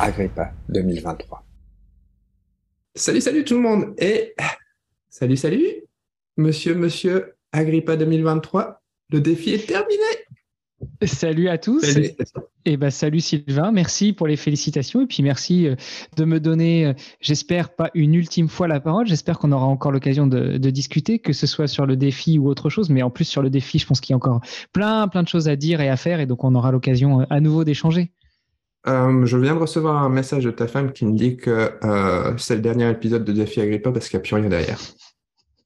Agrippa 2023. Salut, salut tout le monde et salut, salut, monsieur, monsieur Agrippa 2023. Le défi est terminé. Salut à tous. Salut. Et ben salut Sylvain, merci pour les félicitations et puis merci euh, de me donner, euh, j'espère pas une ultime fois la parole. J'espère qu'on aura encore l'occasion de, de, discuter, que ce soit sur le défi ou autre chose. Mais en plus sur le défi, je pense qu'il y a encore plein, plein de choses à dire et à faire et donc on aura l'occasion euh, à nouveau d'échanger. Euh, je viens de recevoir un message de ta femme qui me dit que euh, c'est le dernier épisode de Défi Agrippa parce qu'il n'y a plus rien derrière.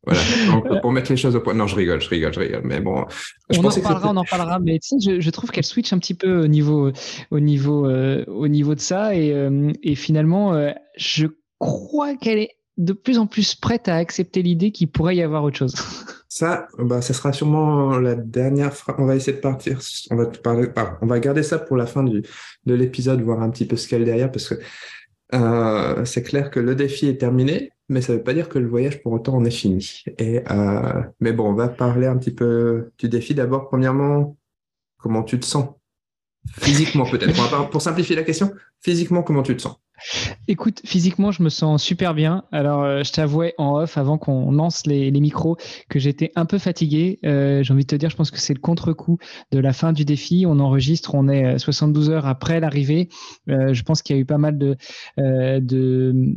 Voilà. Donc, pour mettre les choses au point. Non, je rigole, je rigole, je rigole. Mais bon. Je on en parlera, on en parlera. Mais tu sais, je, je trouve qu'elle switch un petit peu au niveau, au niveau, euh, au niveau de ça. Et, et finalement, je crois qu'elle est de plus en plus prête à accepter l'idée qu'il pourrait y avoir autre chose. Ça, bah, ça sera sûrement la dernière phrase. On va essayer de partir. On va parler. on va garder ça pour la fin du, de l'épisode, voir un petit peu ce qu'il y a derrière, parce que euh, c'est clair que le défi est terminé, mais ça ne veut pas dire que le voyage pour autant en est fini. Et euh, mais bon, on va parler un petit peu du défi. D'abord, premièrement, comment tu te sens? Physiquement peut-être. Pour simplifier la question, physiquement, comment tu te sens? Écoute, physiquement, je me sens super bien. Alors, euh, je t'avouais en off, avant qu'on lance les, micros, que j'étais un peu fatigué. Euh, j'ai envie de te dire, je pense que c'est le contre-coup de la fin du défi. On enregistre, on est 72 euh, heures après l'arrivée. je pense qu'il y a eu pas mal de, de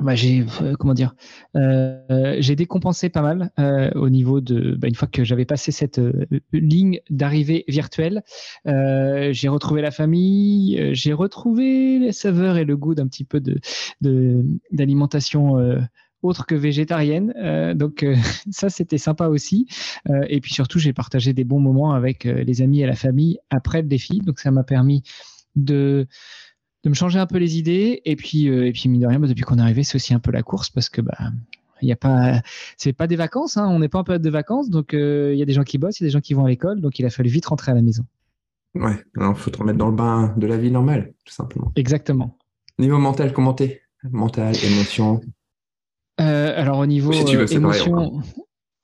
bah, j'ai euh, comment dire euh, j'ai décompensé pas mal euh, au niveau de bah, une fois que j'avais passé cette euh, ligne d'arrivée virtuelle euh, j'ai retrouvé la famille euh, j'ai retrouvé les saveurs et le goût d'un petit peu de d'alimentation autre que végétarienne donc ça c'était sympa aussi. Et puis surtout j'ai partagé des bons moments avec les amis et la famille après le défi. Donc ça m'a permis de de me changer un peu les idées. Et puis, euh, et puis mine de rien, bah, depuis qu'on est arrivé, c'est aussi un peu la course parce que bah, il y a pas, c'est pas des vacances, hein, on n'est pas en période de vacances, donc euh, il y a des gens qui bossent, il y a des gens qui vont à l'école, donc il a fallu vite rentrer à la maison. Ouais, il faut te remettre dans le bain de la vie normale, tout simplement. Exactement. Niveau mental, comment t'es? Mental, émotion? Euh, Alors au niveau si tu veux, émotion,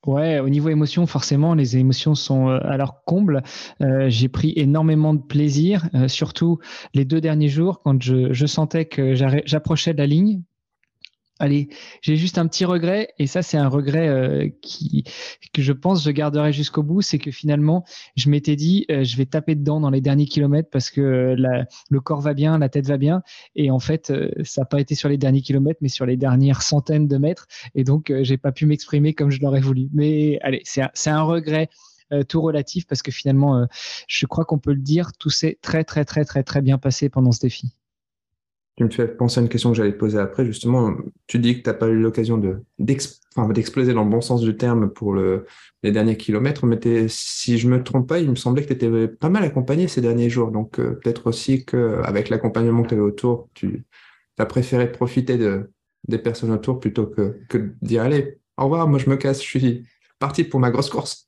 Ouais, au niveau émotion, forcément, les émotions sont euh, à leur comble. Euh, j'ai pris énormément de plaisir, euh, surtout les deux derniers jours, quand je, je sentais que j'approchais de la ligne, Allez, j'ai juste un petit regret, et ça c'est un regret euh, que je pense je garderai jusqu'au bout, c'est que finalement je m'étais dit euh, je vais taper dedans dans les derniers kilomètres parce que euh, le corps va bien, la tête va bien, et en fait ça n'a pas été sur les derniers kilomètres, mais sur les dernières centaines de mètres, et donc j'ai pas pu m'exprimer comme je l'aurais voulu. Mais allez, c'est un, un regret. tout relatif parce que finalement, je crois qu'on peut le dire, tout s'est très très très très très bien passé pendant ce défi. Tu me fais penser à une question que j'allais te poser après. Justement, tu dis que tu n'as pas eu l'occasion de, d'exploser dans le bon sens du terme pour le, les derniers kilomètres, mais si je me trompe pas, il me semblait que tu étais pas mal accompagné ces derniers jours. Donc, euh, peut-être aussi qu'avec l'accompagnement que tu avais autour, tu as préféré profiter de, des personnes autour plutôt que, que de dire allez, au revoir, moi je me casse, je suis parti pour ma grosse course.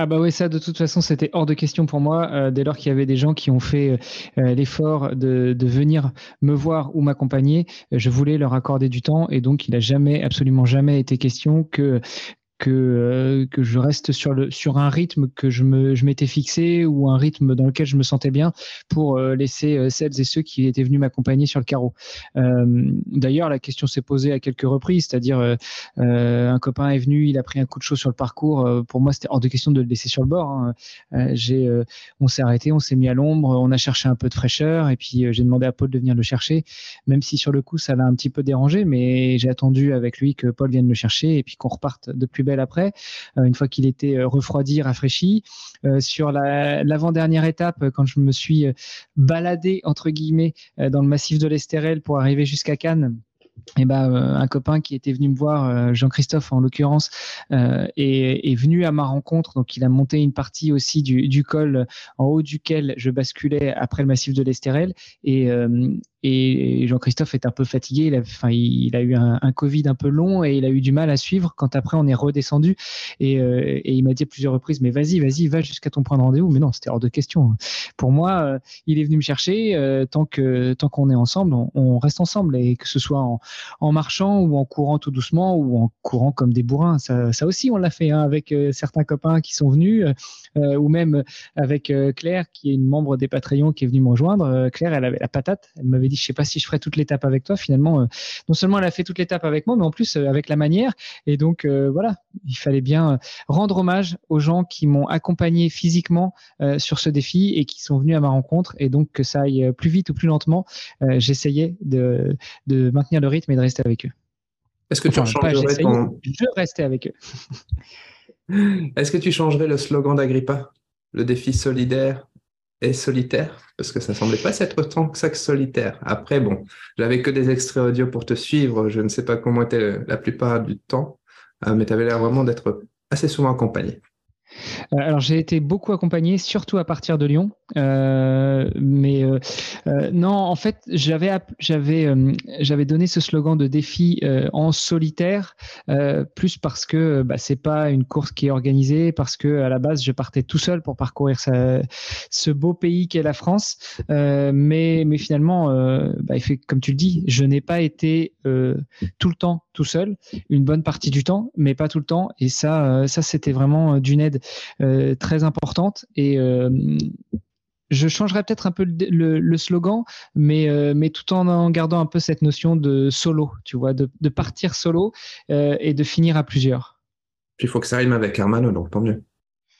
Ah bah oui, ça de toute façon c'était hors de question pour moi euh, dès lors qu'il y avait des gens qui ont fait euh, l'effort de, de, venir me voir ou m'accompagner, je voulais leur accorder du temps et donc il n'a jamais, absolument jamais été question que que, euh, que je reste sur, le, sur un rythme que je, me, je m'étais fixé ou un rythme dans lequel je me sentais bien pour euh, laisser euh, celles et ceux qui étaient venus m'accompagner sur le carreau. d'ailleurs, la question s'est posée à quelques reprises, c'est-à-dire un copain est venu, il a pris un coup de chaud sur le parcours. pour moi, c'était hors de question de le laisser sur le bord. Hein. j'ai, on s'est arrêté, on s'est mis à l'ombre, on a cherché un peu de fraîcheur et puis j'ai demandé à Paul de venir le chercher, même si sur le coup ça l'a un petit peu dérangé, mais j'ai attendu avec lui que Paul vienne le chercher et puis qu'on reparte de plus après, euh, une fois qu'il était euh, refroidi, rafraîchi. Euh, sur l'avant-dernière étape, quand je me suis baladé, entre guillemets, dans le massif de l'Estérel pour arriver jusqu'à Cannes, et ben, un copain qui était venu me voir, Jean-Christophe en l'occurrence, est, venu à ma rencontre. Donc, il a monté une partie aussi du, col en haut duquel je basculais après le massif de l'Estérel. Et, et Jean-Christophe est un peu fatigué. Il a, enfin, il a eu un, Covid un peu long et il a eu du mal à suivre quand après on est redescendu. Et, et il m'a dit à plusieurs reprises Mais vas-y, vas-y, va jusqu'à ton point de rendez-vous. Mais non, c'était hors de question. Pour moi, il est venu me chercher. tant que tant qu'on est ensemble, on, reste ensemble. Et que ce soit en, marchant ou en courant tout doucement ou en courant comme des bourrins. Ça, aussi, on l'a fait hein, avec euh, certains copains qui sont venus euh, ou même avec euh, Claire, qui est une membre des Patreons qui est venue me rejoindre. Claire, elle avait la patate. Elle m'avait dit, je sais pas si je ferai toute l'étape avec toi. Finalement, non seulement elle a fait toute l'étape avec moi, mais en plus avec la manière. Et donc, voilà, il fallait bien rendre hommage aux gens qui m'ont accompagné physiquement sur ce défi et qui sont venus à ma rencontre. Et donc, que ça aille plus vite ou plus lentement, j'essayais de, de maintenir le rythme et de rester avec eux. Est-ce que tu changerais ton... Je restais avec eux. Est-ce que tu changerais le slogan d'Agrippa? Le défi solidaire? Et solitaire Parce que ça semblait pas être tant que ça que solitaire. Après, bon, j'avais que des extraits audio pour te suivre. Je ne sais pas comment était la plupart du temps, euh, mais tu avais l'air vraiment d'être assez souvent accompagné. Euh, alors j'ai été beaucoup accompagné, surtout à partir de Lyon. Euh, mais euh, non, en fait, j'avais j'avais j'avais donné ce slogan de défi en solitaire, plus parce que bah, c'est pas une course qui est organisée, parce que à la base je partais tout seul pour parcourir ce beau pays qu'est la France. mais mais finalement, bah, comme tu le dis, je n'ai pas été tout le temps tout seul, une bonne partie du temps, mais pas tout le temps. Et ça, ça c'était vraiment d'une aide euh, très importante. Et euh, je changerais peut-être un peu le, slogan, mais, euh, mais tout en, gardant un peu cette notion de solo, tu vois, de, partir solo et de finir à plusieurs. Puis il faut que ça rime avec Hermano, donc tant mieux.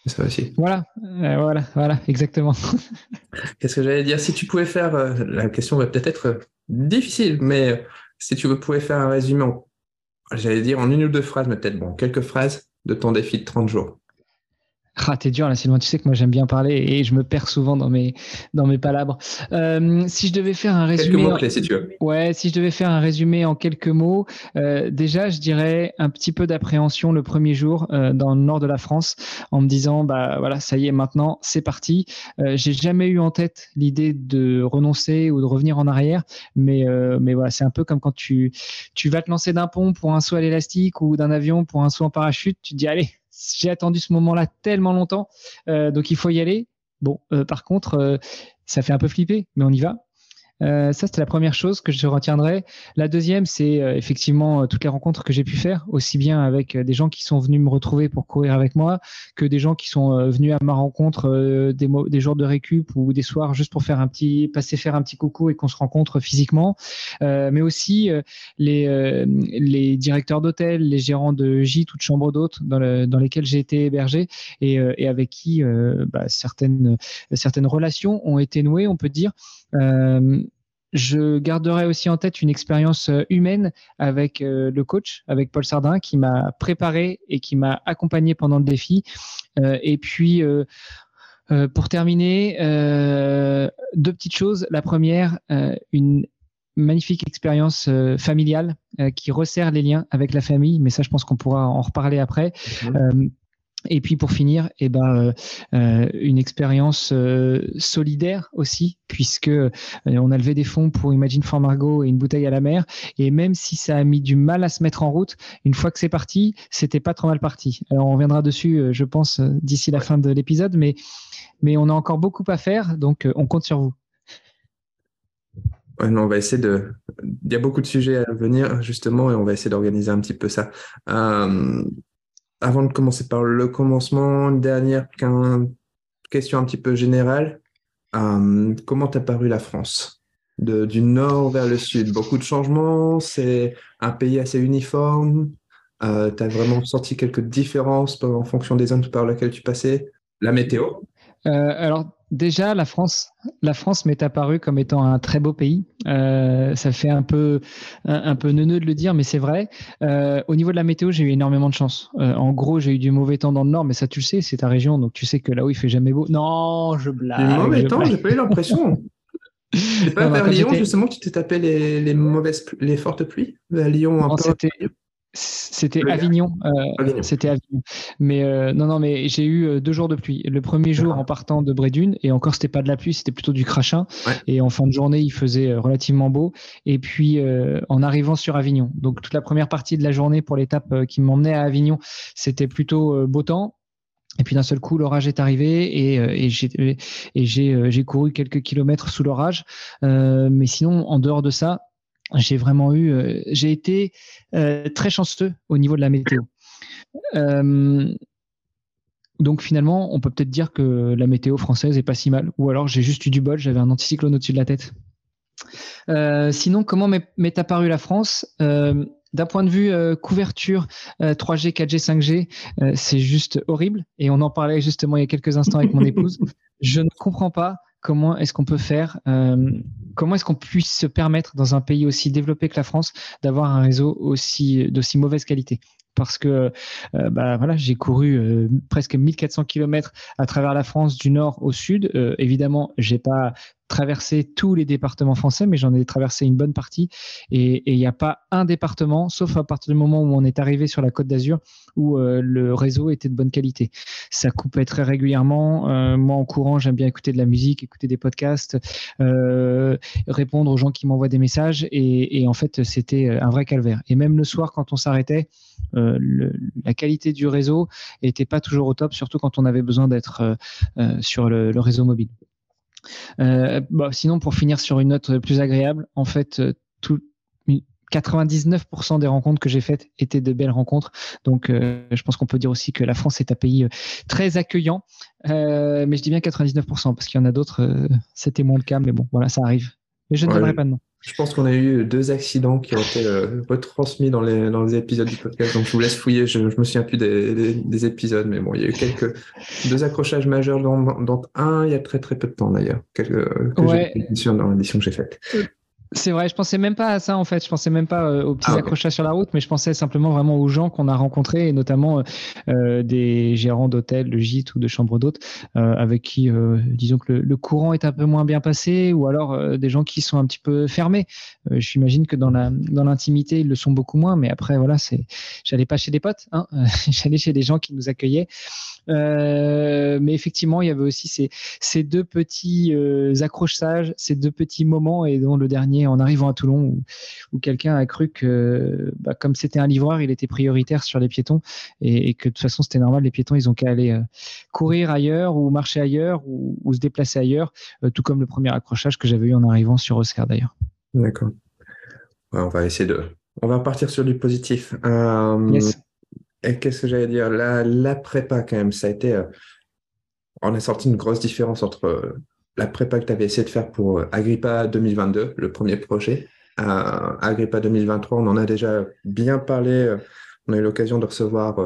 Ça aussi. Voilà, voilà, voilà, exactement. Qu'est-ce que j'allais dire? Si tu pouvais faire, la question va peut-être être difficile, mais si tu pouvais faire un résumé, j'allais dire en une ou deux phrases, mais peut-être bon, quelques phrases de ton défi de 30 jours. Ah, t'es dur là, Sylvain. Tu sais que moi j'aime bien parler et je me perds souvent dans mes dans mes palabres. Euh, si je devais faire un résumé, quelques mots clés, si tu veux. Ouais, si je devais faire un résumé en quelques mots, euh, déjà je dirais un petit peu d'appréhension le premier jour euh, dans le nord de la France, en me disant bah voilà, ça y est, maintenant c'est parti. J'ai jamais eu en tête l'idée de renoncer ou de revenir en arrière, mais mais voilà, c'est un peu comme quand tu tu vas te lancer d'un pont pour un saut à l'élastique ou d'un avion pour un saut en parachute, tu te dis allez j'ai attendu ce moment-là tellement longtemps, euh, donc il faut y aller. Bon, euh, par contre, euh, ça fait un peu flipper, mais on y va. Euh, ça, c'était la première chose que je retiendrai. La deuxième, c'est euh, effectivement euh, toutes les rencontres que j'ai pu faire, aussi bien avec des gens qui sont venus me retrouver pour courir avec moi, que des gens qui sont venus à ma rencontre des, des jours de récup ou des soirs juste pour faire un petit, passer faire un petit coucou et qu'on se rencontre physiquement, mais aussi les, les directeurs d'hôtel, les gérants de gîtes ou de chambres d'hôtes dans, dans lesquels j'ai été hébergé et, et avec qui bah, certaines, certaines relations ont été nouées, on peut dire. Euh, je garderai aussi en tête une expérience euh, humaine avec euh, le coach, avec Paul Sardin, qui m'a préparé et qui m'a accompagné pendant le défi. et puis, pour terminer, deux petites choses. La première, une magnifique expérience familiale qui resserre les liens avec la famille, mais ça, je pense qu'on pourra en reparler après. Et puis pour finir, eh ben, euh, euh, une expérience euh, solidaire aussi, puisque on a levé des fonds pour Imagine for Margot et une bouteille à la mer. Et même si ça a mis du mal à se mettre en route, une fois que c'est parti, c'était pas trop mal parti. Alors on reviendra dessus, je pense, d'ici la fin de l'épisode, mais, mais on a encore beaucoup à faire, donc on compte sur vous. on va essayer de. Il y a beaucoup de sujets à venir, justement, et on va essayer d'organiser un petit peu ça avant de commencer par le commencement, une dernière question un petit peu générale. Euh, comment t'a paru la France? Du nord vers le sud, beaucoup de changements, c'est un pays assez uniforme. Euh, tu as vraiment senti quelques différences en fonction des zones par lesquelles tu passais? La météo? Euh, Alors, Déjà, la France, la France m'est apparue comme étant un très beau pays. Euh, ça fait un peu, un, peu neuneux de le dire, mais c'est vrai. Euh, au niveau de la météo, j'ai eu énormément de chance. Euh, en gros, j'ai eu du mauvais temps dans le nord, mais ça, tu le sais, c'est ta région, donc tu sais que là où il fait jamais beau. Non, je blague. Du mauvais temps, j'ai pas eu l'impression. C'est pas vers Lyon, justement, que tu t'es tapé les, les, mauvaises, les fortes pluies À Lyon, un peu c'était Avignon. Euh, c'était Avignon. Mais euh, non, non, mais j'ai eu euh, deux jours de pluie. Le premier jour en partant de Brédune, et encore, c'était pas de la pluie, c'était plutôt du crachin. Et en fin de journée, il faisait relativement beau. Et puis, en arrivant sur Avignon, donc toute la première partie de la journée pour l'étape qui m'emmenait à Avignon, c'était plutôt beau temps. Et puis d'un seul coup, l'orage est arrivé et, et j'ai couru quelques kilomètres sous l'orage. mais sinon, en dehors de ça, j'ai vraiment eu, euh, j'ai été euh, très chanceux au niveau de la météo. Euh, donc finalement, on peut peut-être dire que la météo française est pas si mal. Ou alors j'ai juste eu du bol, j'avais un anticyclone au-dessus de la tête. sinon, comment m'est apparue la France? D'un point de vue couverture 3G, 4G, 5G, c'est juste horrible. Et on en parlait justement il y a quelques instants avec mon épouse. Je ne comprends pas comment est-ce qu'on peut faire, euh, comment est-ce qu'on puisse se permettre dans un pays aussi développé que la France d'avoir un réseau aussi d'aussi mauvaise qualité? Parce que euh, bah, voilà, j'ai couru euh, presque 1400 km à travers la France du nord au sud. Euh, évidemment, j'ai pas traversé tous les départements français, mais j'en ai traversé une bonne partie. Et il n'y a pas un département, sauf à partir du moment où on est arrivé sur la Côte d'Azur, où le réseau était de bonne qualité. Ça coupait très régulièrement. moi, en courant, j'aime bien écouter de la musique, écouter des podcasts, répondre aux gens qui m'envoient des messages. Et, en fait, c'était un vrai calvaire. Et même le soir, quand on s'arrêtait, euh, la qualité du réseau n'était pas toujours au top, surtout quand on avait besoin d'être euh, euh, sur le, réseau mobile. Sinon, pour finir sur une note plus agréable, en fait, tout, 99% des rencontres que j'ai faites étaient de belles rencontres. Donc, je pense qu'on peut dire aussi que la France est un pays très accueillant. mais je dis bien 99% parce qu'il y en a d'autres, c'était moins le cas. Mais bon, voilà, ça arrive. Mais je ne donnerai pas de nom. Je pense qu'on a eu deux accidents qui ont été euh, retransmis dans les, dans les épisodes du podcast. Donc, je vous laisse fouiller. Je, ne me souviens plus des, des, épisodes, mais bon, il y a eu quelques deux accrochages majeurs dans, un il y a très très peu de temps d'ailleurs, que, que ouais. dans l'édition que j'ai faite. C'est vrai, je pensais même pas à ça en fait. Je pensais même pas euh, aux petits ah, accrochages sur la route, mais je pensais simplement vraiment aux gens qu'on a rencontrés, et notamment euh, euh, des gérants d'hôtels, de gîtes ou de chambres d'hôtes, avec qui, disons que le, courant est un peu moins bien passé, ou alors des gens qui sont un petit peu fermés. J'imagine que dans la dans l'intimité, ils le sont beaucoup moins, mais après voilà, c'est, j'allais pas chez des potes, hein, j'allais chez des gens qui nous accueillaient. mais effectivement, il y avait aussi ces, ces deux petits accrochages, ces deux petits moments, et dont le dernier en arrivant à Toulon où, quelqu'un a cru que, bah, comme c'était un livreur, il était prioritaire sur les piétons et, que de toute façon c'était normal, les piétons ils ont qu'à aller euh, courir ailleurs ou marcher ailleurs ou, se déplacer ailleurs, euh, tout comme le premier accrochage que j'avais eu en arrivant sur Oscar d'ailleurs. D'accord. on va essayer de. On va partir sur du positif. Euh, et qu'est-ce que j'allais dire? La, la prépa, quand même, ça a été. on a sorti une grosse différence entre la prépa que tu avais essayé de faire pour euh, Agrippa 2022, le premier projet. Euh, Agrippa 2023, on en a déjà bien parlé. Euh, on a eu l'occasion de recevoir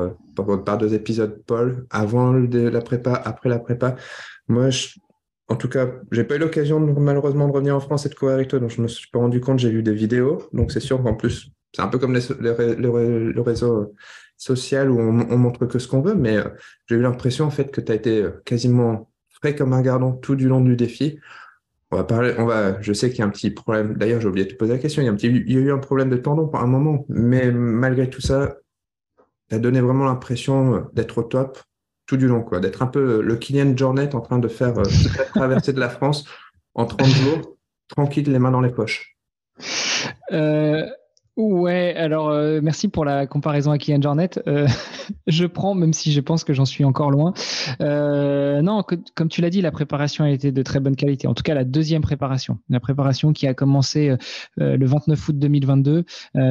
par, deux épisodes Paul avant la prépa, après la prépa. Moi, en tout cas, j'ai pas eu l'occasion malheureusement de revenir en France et de courir avec toi, donc je me suis pas rendu compte. J'ai vu des vidéos, donc c'est sûr qu'en plus, c'est un peu comme le réseau social où on, on montre que ce qu'on veut, mais j'ai eu l'impression en fait que tu as été quasiment comme un gardon tout du long du défi. On va parler, on va, je sais qu'il y a un petit problème. D'ailleurs, j'ai oublié de te poser la question. Il y, a un petit, il y a eu un problème de tendon pour un moment, mais malgré tout ça, tu as donné vraiment l'impression d'être au top tout du long, quoi. D'être un peu le Kylian Jornet en train de faire euh, la traversée de la France en 30 jours, tranquille, les mains dans les poches. Euh, Ouais, alors euh, merci pour la comparaison à Kylian Jornet. Euh, je prends, même si je pense que j'en suis encore loin. Euh, non, comme tu l'as dit, la préparation a été de très bonne qualité. En tout cas, la deuxième préparation, la préparation qui a commencé le 29 août 2022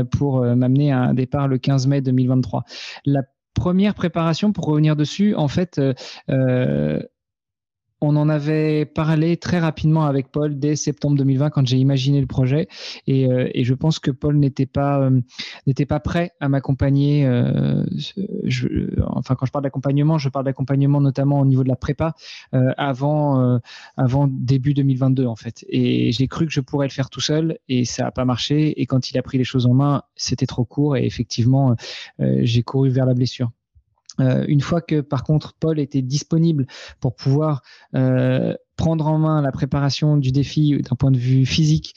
pour m'amener à un départ le 15 mai 2023. La première préparation, pour revenir dessus, en fait, on en avait parlé très rapidement avec Paul dès septembre 2020 quand j'ai imaginé le projet et, euh, je pense que Paul n'était pas euh, n'était pas prêt à m'accompagner. Euh, enfin, quand je parle d'accompagnement, je parle d'accompagnement notamment au niveau de la prépa avant avant début 2022 en fait. Et j'ai cru que je pourrais le faire tout seul et ça n'a pas marché. Et quand il a pris les choses en main, c'était trop court et effectivement, j'ai couru vers la blessure. Euh, une fois que par contre Paul était disponible pour pouvoir euh, prendre en main la préparation du défi d'un point de vue physique,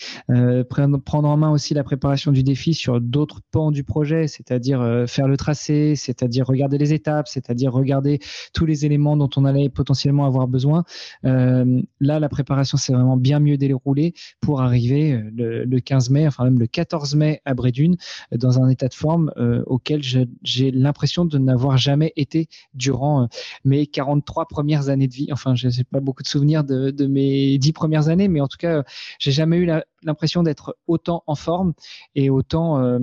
prendre en main aussi la préparation du défi sur d'autres pans du projet, c'est-à-dire faire le tracé, c'est-à-dire regarder les étapes, c'est-à-dire regarder tous les éléments dont on allait potentiellement avoir besoin. là, la préparation s'est vraiment bien mieux déroulée pour arriver le, le 15 mai, enfin même le 14 mai à Brédune, dans un état de forme auquel j'ai l'impression de n'avoir jamais été durant euh, mes 43 premières années de vie. Enfin, je n'ai pas beaucoup de souvenirs de, mes 10 premières années, mais en tout cas, j'ai jamais eu l'impression d'être autant en forme et autant euh,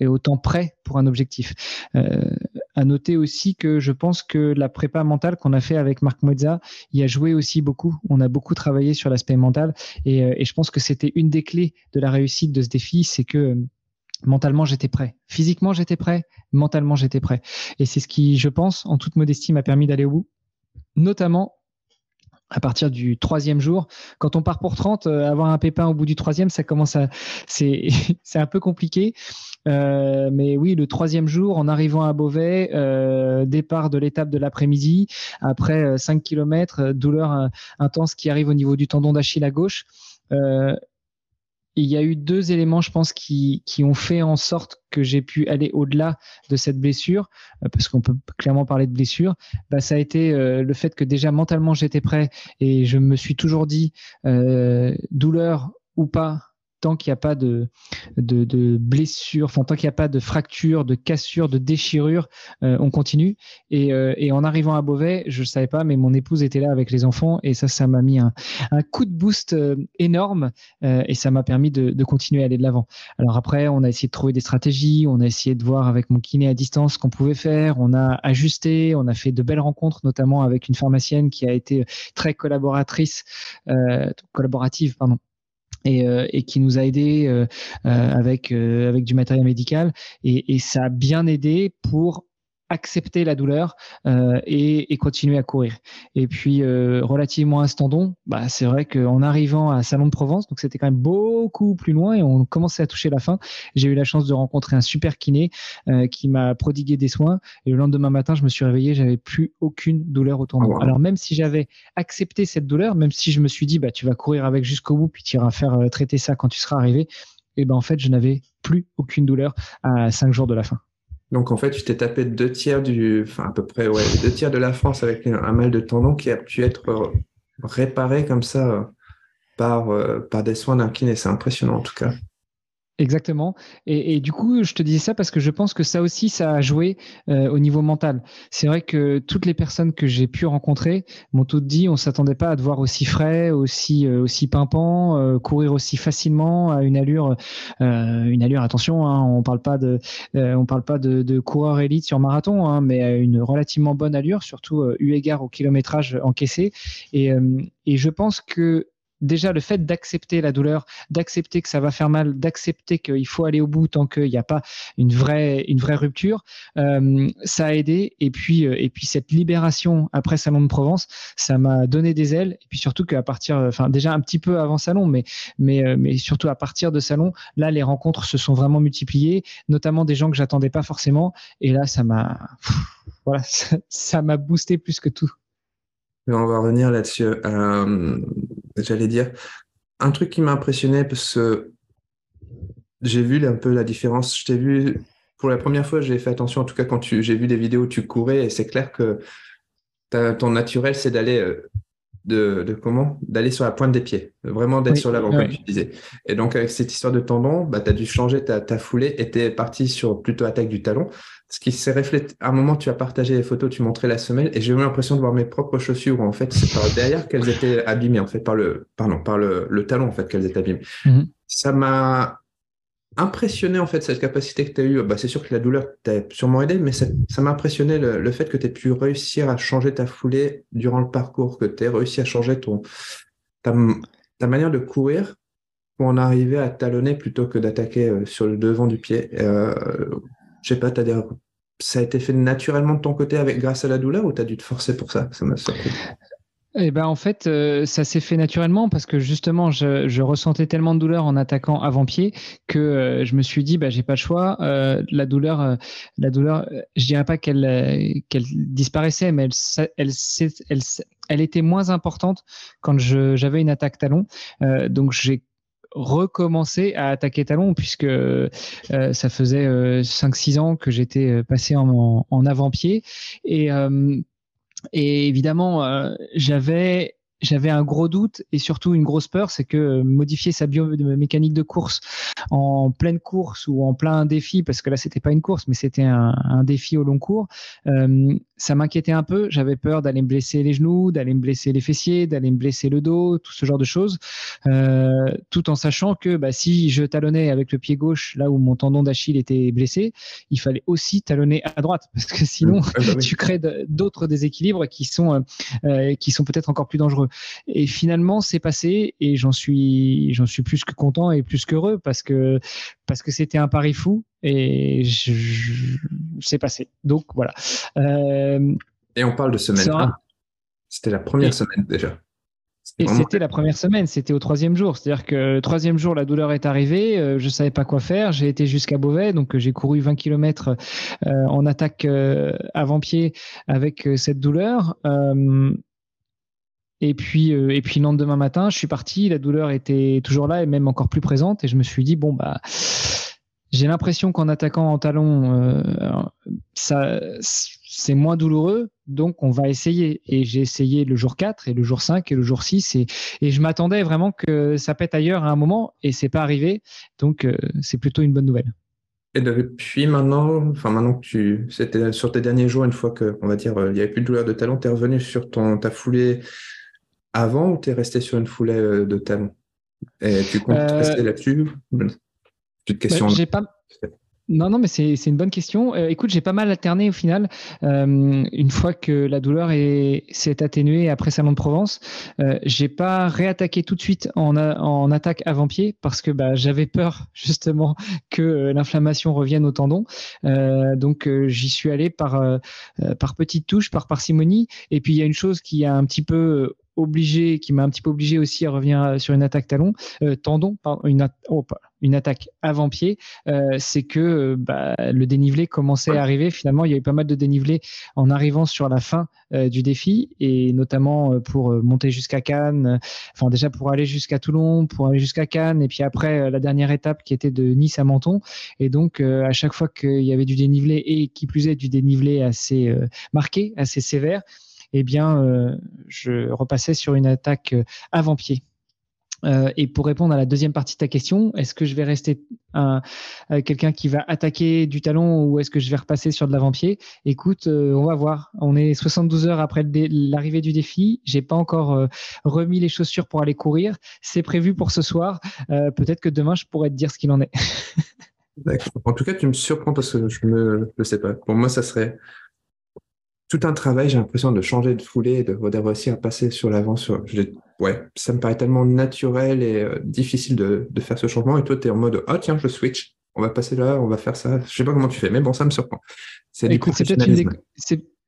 et autant prêt pour un objectif. Euh, à noter aussi que je pense que la prépa mentale qu'on a fait avec Marc Moizza y a joué aussi beaucoup. On a beaucoup travaillé sur l'aspect mental et, je pense que c'était une des clés de la réussite de ce défi, c'est que mentalement j'étais prêt. Physiquement j'étais prêt, mentalement j'étais prêt. Et c'est ce qui, je pense, en toute modestie, m'a permis d'aller au bout. Notamment à partir du troisième jour. Quand on part pour 30, euh, avoir un pépin au bout du troisième, ça commence à, c'est, un peu compliqué. Euh, mais oui, le troisième jour, en arrivant à Beauvais, euh, départ de l'étape de l'après-midi, après 5 km, douleur intense qui arrive au niveau du tendon d'Achille à gauche il y a eu deux éléments, je pense, qui, qui ont fait en sorte que j'ai pu aller au-delà de cette blessure, euh, parce qu'on peut clairement parler de blessure. Bah, ça a été euh, le fait que déjà mentalement j'étais prêt et je me suis toujours dit euh, douleur ou pas, tant qu'il n'y a pas de, de, de blessure, enfin, tant qu'il n'y a pas de fracture, de cassure, de déchirure, euh, on continue. Et, euh, et, en arrivant à Beauvais, je ne savais pas, mais mon épouse était là avec les enfants et ça, ça m'a mis un, coup de boost euh, énorme et ça m'a permis de, de, continuer à aller de l'avant. Alors après, on a essayé de trouver des stratégies, on a essayé de voir avec mon kiné à distance ce qu'on pouvait faire, on a ajusté, on a fait de belles rencontres, notamment avec une pharmacienne qui a été très collaboratrice, collaborative, pardon, et, euh, et, qui nous a aidé euh, euh, avec avec du matériel médical. Et, et, ça a bien aidé pour accepter la douleur euh, et, et, continuer à courir. Et puis, euh, relativement à ce tendon, bah, c'est vrai qu'en arrivant à Salon de Provence, donc c'était quand même beaucoup plus loin et on commençait à toucher la fin, j'ai eu la chance de rencontrer un super kiné euh, qui m'a prodigué des soins. Et le lendemain matin, je me suis réveillé, j'avais plus aucune douleur au tendon. Ah, Alors même si j'avais accepté cette douleur, même si je me suis dit, bah, tu vas courir avec jusqu'au bout, puis tu iras faire traiter ça quand tu seras arrivé, et eh ben en fait, je n'avais plus aucune douleur à cinq jours de la fin. Donc en fait, tu t'es tapé deux tiers du, enfin à peu près, ouais, deux tiers de la France avec un mal de tendon qui a pu être réparé comme ça euh, par, euh, par des soins d'un kiné. C'est impressionnant en tout cas. Exactement. Et, du coup, je te disais ça parce que je pense que ça aussi, ça a joué euh, au niveau mental. C'est vrai que toutes les personnes que j'ai pu rencontrer m'ont toutes dit, on s'attendait pas à te voir aussi frais, aussi euh, aussi pimpant, euh, courir aussi facilement à une allure, une allure. Attention, hein, on parle pas de, on parle pas de, de coureur élite sur marathon, hein, mais à une relativement bonne allure, surtout eu égard au kilométrage encaissé. Et, et je pense que déjà le fait d'accepter la douleur, d'accepter que ça va faire mal, d'accepter qu'il faut aller au bout tant qu'il n'y a pas une vraie, une vraie rupture, euh, ça a aidé. Et puis, euh, et puis cette libération après Salon de Provence, ça m'a donné des ailes. Et puis surtout qu'à partir, enfin déjà un petit peu avant Salon, mais, mais, euh, mais surtout à partir de Salon, là les rencontres se sont vraiment multipliées, notamment des gens que j'attendais pas forcément. Et là, ça m'a, voilà, ça m'a boosté plus que tout. On va revenir là-dessus. Euh, j'allais dire, un truc qui m'a impressionné parce que j'ai vu un peu la différence. Je t'ai vu pour la première fois, j'ai fait attention, en tout cas quand j'ai vu des vidéos où tu courais, et c'est clair que ton naturel, c'est d'aller euh, de, comment? D'aller sur la pointe des pieds, vraiment d'être sur l'avant, comme tu disais. Et donc, avec cette histoire de tendon, bah, tu as dû changer ta, ta foulée et tu es parti sur plutôt attaque du talon. Ce qui s'est reflété, à un moment, tu as partagé les photos, tu montrais la semelle et j'ai eu l'impression de voir mes propres chaussures où en fait, c'est par derrière qu'elles étaient abîmées, en fait, par le, pardon, par le, le talon, en fait, qu'elles étaient abîmées. Mm-hmm. Ça m'a impressionné en fait cette capacité que tu as eue. Bah, c'est sûr que la douleur t'a sûrement aidé, mais ça m'a impressionné le, fait que tu aies pu réussir à changer ta foulée durant le parcours, que tu aies réussi à changer ton, ta, ta, manière de courir pour en arriver à talonner plutôt que d'attaquer euh, sur le devant du pied. Euh, je sais pas, as des... ça a été fait naturellement de ton côté avec grâce à la douleur ou tu as dû te forcer pour ça? Ça m'a surpris. eh ben en fait, euh, ça s'est fait naturellement parce que justement, je, ressentais tellement de douleur en attaquant avant-pied que euh, je me suis dit, bah, j'ai pas le choix. Euh, la douleur, la douleur, je dirais pas qu'elle disparaissait, mais elle, elle, était moins importante quand j'avais une attaque talon. donc j'ai recommencé à attaquer talon puisque ça faisait 5-6 ans que j'étais passé en, avant-pied. Et et évidemment, euh, j'avais j'avais un gros doute et surtout une grosse peur, c'est que euh, modifier sa biomécanique de course en pleine course ou en plein défi, parce que là c'était pas une course, mais c'était un, un, défi au long cours, euh, ça m'inquiétait un peu. J'avais peur d'aller me blesser les genoux, d'aller me blesser les fessiers, d'aller me blesser le dos, tout ce genre de choses, euh, tout en sachant que bah, si je talonnais avec le pied gauche là où mon tendon d'Achille était blessé, il fallait aussi talonner à droite, parce que sinon ah bah tu crées d'autres déséquilibres qui sont euh, euh, qui sont peut-être encore plus dangereux. Et finalement, c'est passé et j'en suis j'en suis plus que content et plus qu'heureux parce que parce que c'était un pari fou et c'est passé. Donc voilà. Euh, et on parle de semaine 1. C'était la première semaine déjà. Et c'était la première semaine, c'était au troisième jour. C'est-à-dire que le troisième jour, la douleur est arrivée, euh, je ne savais pas quoi faire. J'ai été jusqu'à Beauvais, donc euh, j'ai couru 20 km en attaque avant-pied avec cette douleur. Et puis, et puis le lendemain matin, je suis parti, la douleur était toujours là et même encore plus présente. Et je me suis dit, bon, bah, j'ai l'impression qu'en attaquant en talon, euh, c'est moins douloureux, donc on va essayer. Et j'ai essayé le jour 4 et le jour 5 et le jour 6 et, et je m'attendais vraiment que ça pète ailleurs à un moment et c'est pas arrivé. Donc euh, c'est plutôt une bonne nouvelle. Et depuis maintenant, enfin maintenant que tu, c'était sur tes derniers jours, une fois que, on va dire, il n'y avait plus de douleur de talon, tu es revenu sur ton, ta foulée avant ou tu es resté sur une foulée euh, de talon Et tu comptes rester là-dessus? Question. j'ai pas. Non, non, mais c'est une bonne question. Euh, écoute, j'ai pas mal alterné au final. Euh, une fois que la douleur s'est atténuée après Salon de Provence, euh, j'ai pas réattaqué tout de suite en, en attaque avant-pied parce que bah, j'avais peur justement que l'inflammation revienne au tendon. donc j'y suis allé par, par petites touches, par parcimonie. Et puis il y a une chose qui a un petit peu obligé, qui m'a un petit peu obligé aussi à revenir sur une attaque talon, tendon, pardon, une, oh, attaque avant-pied, euh, c'est que euh, bah, le dénivelé commençait à arriver. Finalement, il y a eu pas mal de dénivelé en arrivant sur la fin euh, du défi, et notamment pour monter jusqu'à Cannes, enfin déjà pour aller jusqu'à Toulon, pour aller jusqu'à Cannes, et puis après la dernière étape qui était de Nice à Menton. Et donc, à chaque fois qu'il y avait du dénivelé, et qui plus est du dénivelé assez marqué, assez sévère, eh bien, je repassais sur une attaque avant-pied. Euh, et pour répondre à la deuxième partie de ta question, est-ce que je vais rester un, euh, quelqu'un qui va attaquer du talon ou est-ce que je vais repasser sur de l'avant-pied? Écoute, euh, on va voir. On est 72 heures après l'arrivée du défi. J'ai pas encore remis les chaussures pour aller courir. C'est prévu pour ce soir. Peut-être que demain, je pourrais te dire ce qu'il en est. En tout cas, tu me surprends parce que je ne le sais pas. Pour moi, ça serait tout un travail, j'ai l'impression de changer de foulée et de, réussir à passer sur l'avant. Sur, ouais, ça me paraît tellement naturel et euh, difficile de, de, faire ce changement. Et toi, tu es en mode, ah tiens, je switch, on va passer là, on va faire ça. Je sais pas comment tu fais, mais bon, ça me surprend. C'est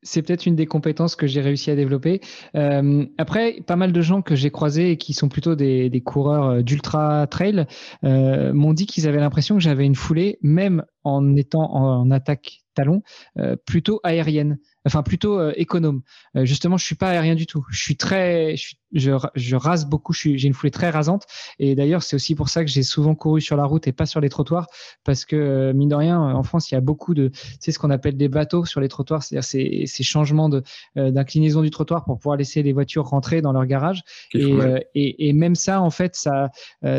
c'est peut-être une des compétences que j'ai réussi à développer. Euh, après, pas mal de gens que j'ai croisés et qui sont plutôt des, des coureurs euh, d'ultra trail euh, m'ont dit qu'ils avaient l'impression que j'avais une foulée, même en étant en, attaque talon, euh, plutôt aérienne enfin plutôt euh, économe. Euh, justement, je suis pas aérien du tout. Je suis très, je, je, rase beaucoup. J'ai une foulée très rasante. Et d'ailleurs, c'est aussi pour ça que j'ai souvent couru sur la route et pas sur les trottoirs, parce que euh, mine de rien, en France, il y a beaucoup de, c'est ce qu'on appelle des bateaux sur les trottoirs, c'est-à-dire ces, ces changements de d'inclinaison du trottoir pour pouvoir laisser les voitures rentrer dans leur garage. Et, et, et, même ça, en fait, ça,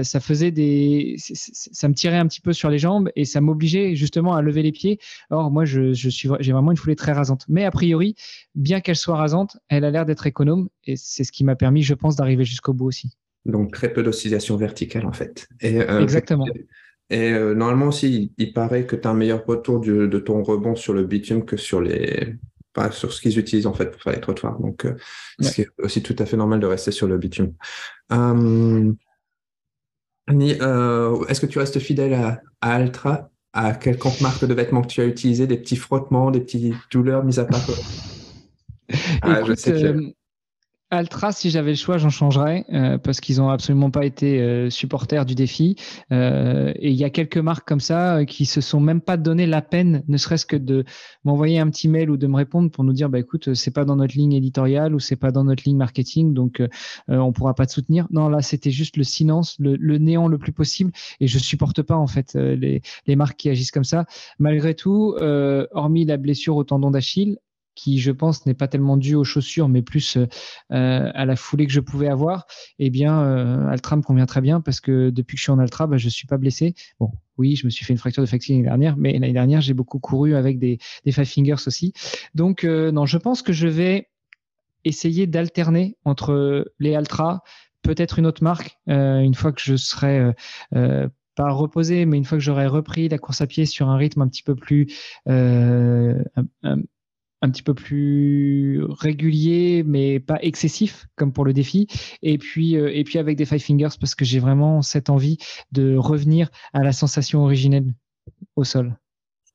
ça faisait des, ça me tirait un petit peu sur les jambes et ça m'obligeait justement à lever les pieds. Or, moi, je, je suis, j'ai vraiment une foulée très rasante. Mais après priori, bien qu'elle soit rasante, elle a l'air d'être économe et c'est ce qui m'a permis, je pense, d'arriver jusqu'au bout aussi. Donc très peu d'oscillation verticale en fait. Et, euh, Exactement. Et euh, normalement aussi, il, paraît que tu as un meilleur retour de ton rebond sur le bitume que sur les sur ce qu'ils utilisent en fait pour faire les trottoirs. Donc euh, c'est aussi tout à fait normal de rester sur le bitume. Est-ce que tu restes fidèle à, à Altra? À quelconque marque de vêtements que tu as utilisé, des petits frottements, des petites douleurs mises à part. Ah, euh, Altra, si j'avais le choix, j'en changerais euh, parce qu'ils n'ont absolument pas été euh, supporters du défi. Euh, et il y a quelques marques comme ça qui se sont même pas donné la peine, ne serait-ce que de m'envoyer un petit mail ou de me répondre pour nous dire, bah écoute, c'est pas dans notre ligne éditoriale ou c'est pas dans notre ligne marketing, donc on pourra pas te soutenir. Non, là, c'était juste le silence, le, néant le plus possible. Et je supporte pas en fait les, les marques qui agissent comme ça. Malgré tout, hormis la blessure au tendon d'Achille, qui, je pense, n'est pas tellement dû aux chaussures, mais plus euh, à la foulée que je pouvais avoir, eh bien, euh, Altra me convient très bien parce que depuis que je suis en Altra, bah, je suis pas blessé. Bon, oui, je me suis fait une fracture de fatigue l'année dernière, mais l'année dernière, j'ai beaucoup couru avec des, Five Fingers aussi. Donc, euh, non, je pense que je vais essayer d'alterner entre les Altra, peut-être une autre marque, une fois que je serai pas reposé, mais une fois que j'aurai repris la course à pied sur un rythme un petit peu plus petit peu plus régulier, mais pas excessif, comme pour le défi. Et puis, euh, et puis avec des Five Fingers, parce que j'ai vraiment cette envie de revenir à la sensation originelle au sol.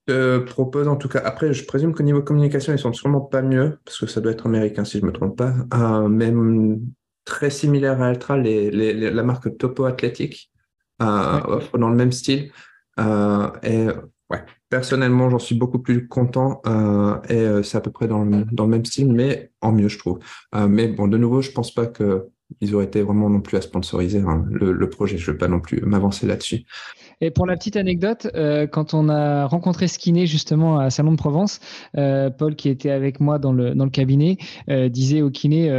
Je propose en tout cas, après je présume qu'au niveau communication, ils sont sûrement pas mieux, parce que ça doit être américain si je me trompe pas, euh, même très similaire à Altra, les, la marque Topo Athletic euh, offre dans le même style. et ouais, Personnellement, j'en suis beaucoup plus content euh, et euh, c'est à peu près dans le, même style, mais en mieux, je trouve. Euh, mais bon, de nouveau, je pense pas qu'ils auraient été vraiment non plus à sponsoriser hein, le, le, projet. Je ne vais pas non plus m'avancer là-dessus. Et pour la petite anecdote, euh, quand on a rencontré Skiné justement à Salon de Provence, euh, Paul qui était avec moi dans le, cabinet euh, disait au kiné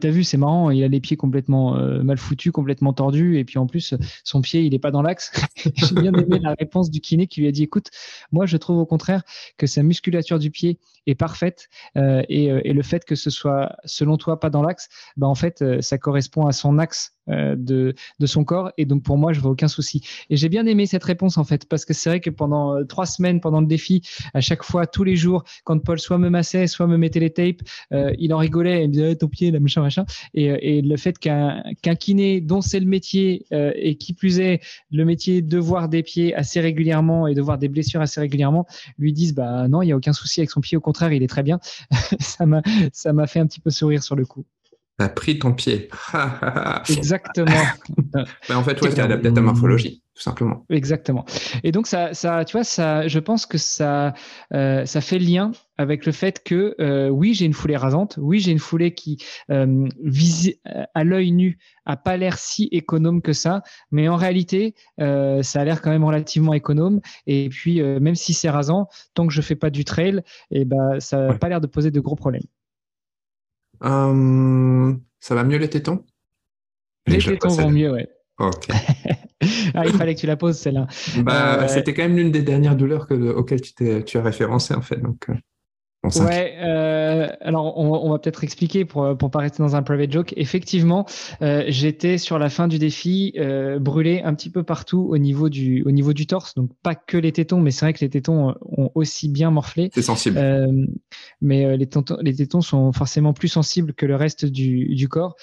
t'as vu, c'est marrant, il a les pieds complètement mal foutus, complètement tordus, et puis en plus, son pied, il n'est pas dans l'axe. J'ai bien aimé la réponse du kiné qui lui a dit Écoute, moi, je trouve au contraire que sa musculature du pied est parfaite et, le fait que ce soit, selon toi, pas dans l'axe, bah, en fait, ça correspond à son axe de, de son corps. Et donc, pour moi, je vois aucun souci. Et j'ai bien aimé cette réponse, en fait, parce que c'est vrai que pendant euh, trois semaines, pendant le défi, à chaque fois, tous les jours, quand Paul soit me massait, soit me mettait les tapes, euh, il en rigolait et me disait, ton pied, là, machin, machin. Et, et le fait qu'un qu'un kiné, dont c'est le métier, et qui plus est, le métier de voir des pieds assez régulièrement et de voir des blessures assez régulièrement, lui disent, bah non, il n'y a aucun souci avec son pied, au contraire, il est très bien. ça m'a fait un petit peu sourire sur le coup. T'as pris ton pied. Exactement. En fait, ouais, t'es adapté à ta morphologie, tout simplement. Exactement. Et donc, ça, ça, tu vois, ça, je pense que ça, euh, ça fait lien avec le fait que, euh, oui, j'ai une foulée rasante. Oui, j'ai une foulée qui, euh, à l'œil nu, a pas l'air si économe que ça. Mais en réalité, ça a l'air quand même relativement économe. Et puis, même si c'est rasant, tant que je fais pas du trail, et eh ben, ça n'a pas l'air de poser de gros problèmes. Euh, ça va mieux les tétons? Les tétons vont mieux, ouais. Ok. ah, il fallait que tu la poses celle-là. Bah, euh, C'était quand même l'une des dernières douleurs que, auxquelles tu, tu as référencé en fait. Donc, euh. Ouais, euh, alors on, va peut-être expliquer pour pour pas rester dans un private joke. Effectivement, euh, j'étais sur la fin du défi euh, brûlé un petit peu partout au niveau du au niveau du torse, donc pas que les tétons, mais c'est vrai que les tétons ont aussi bien morflé. C'est sensible. Euh, mais les tétons, les tétons sont forcément plus sensibles que le reste du, du corps,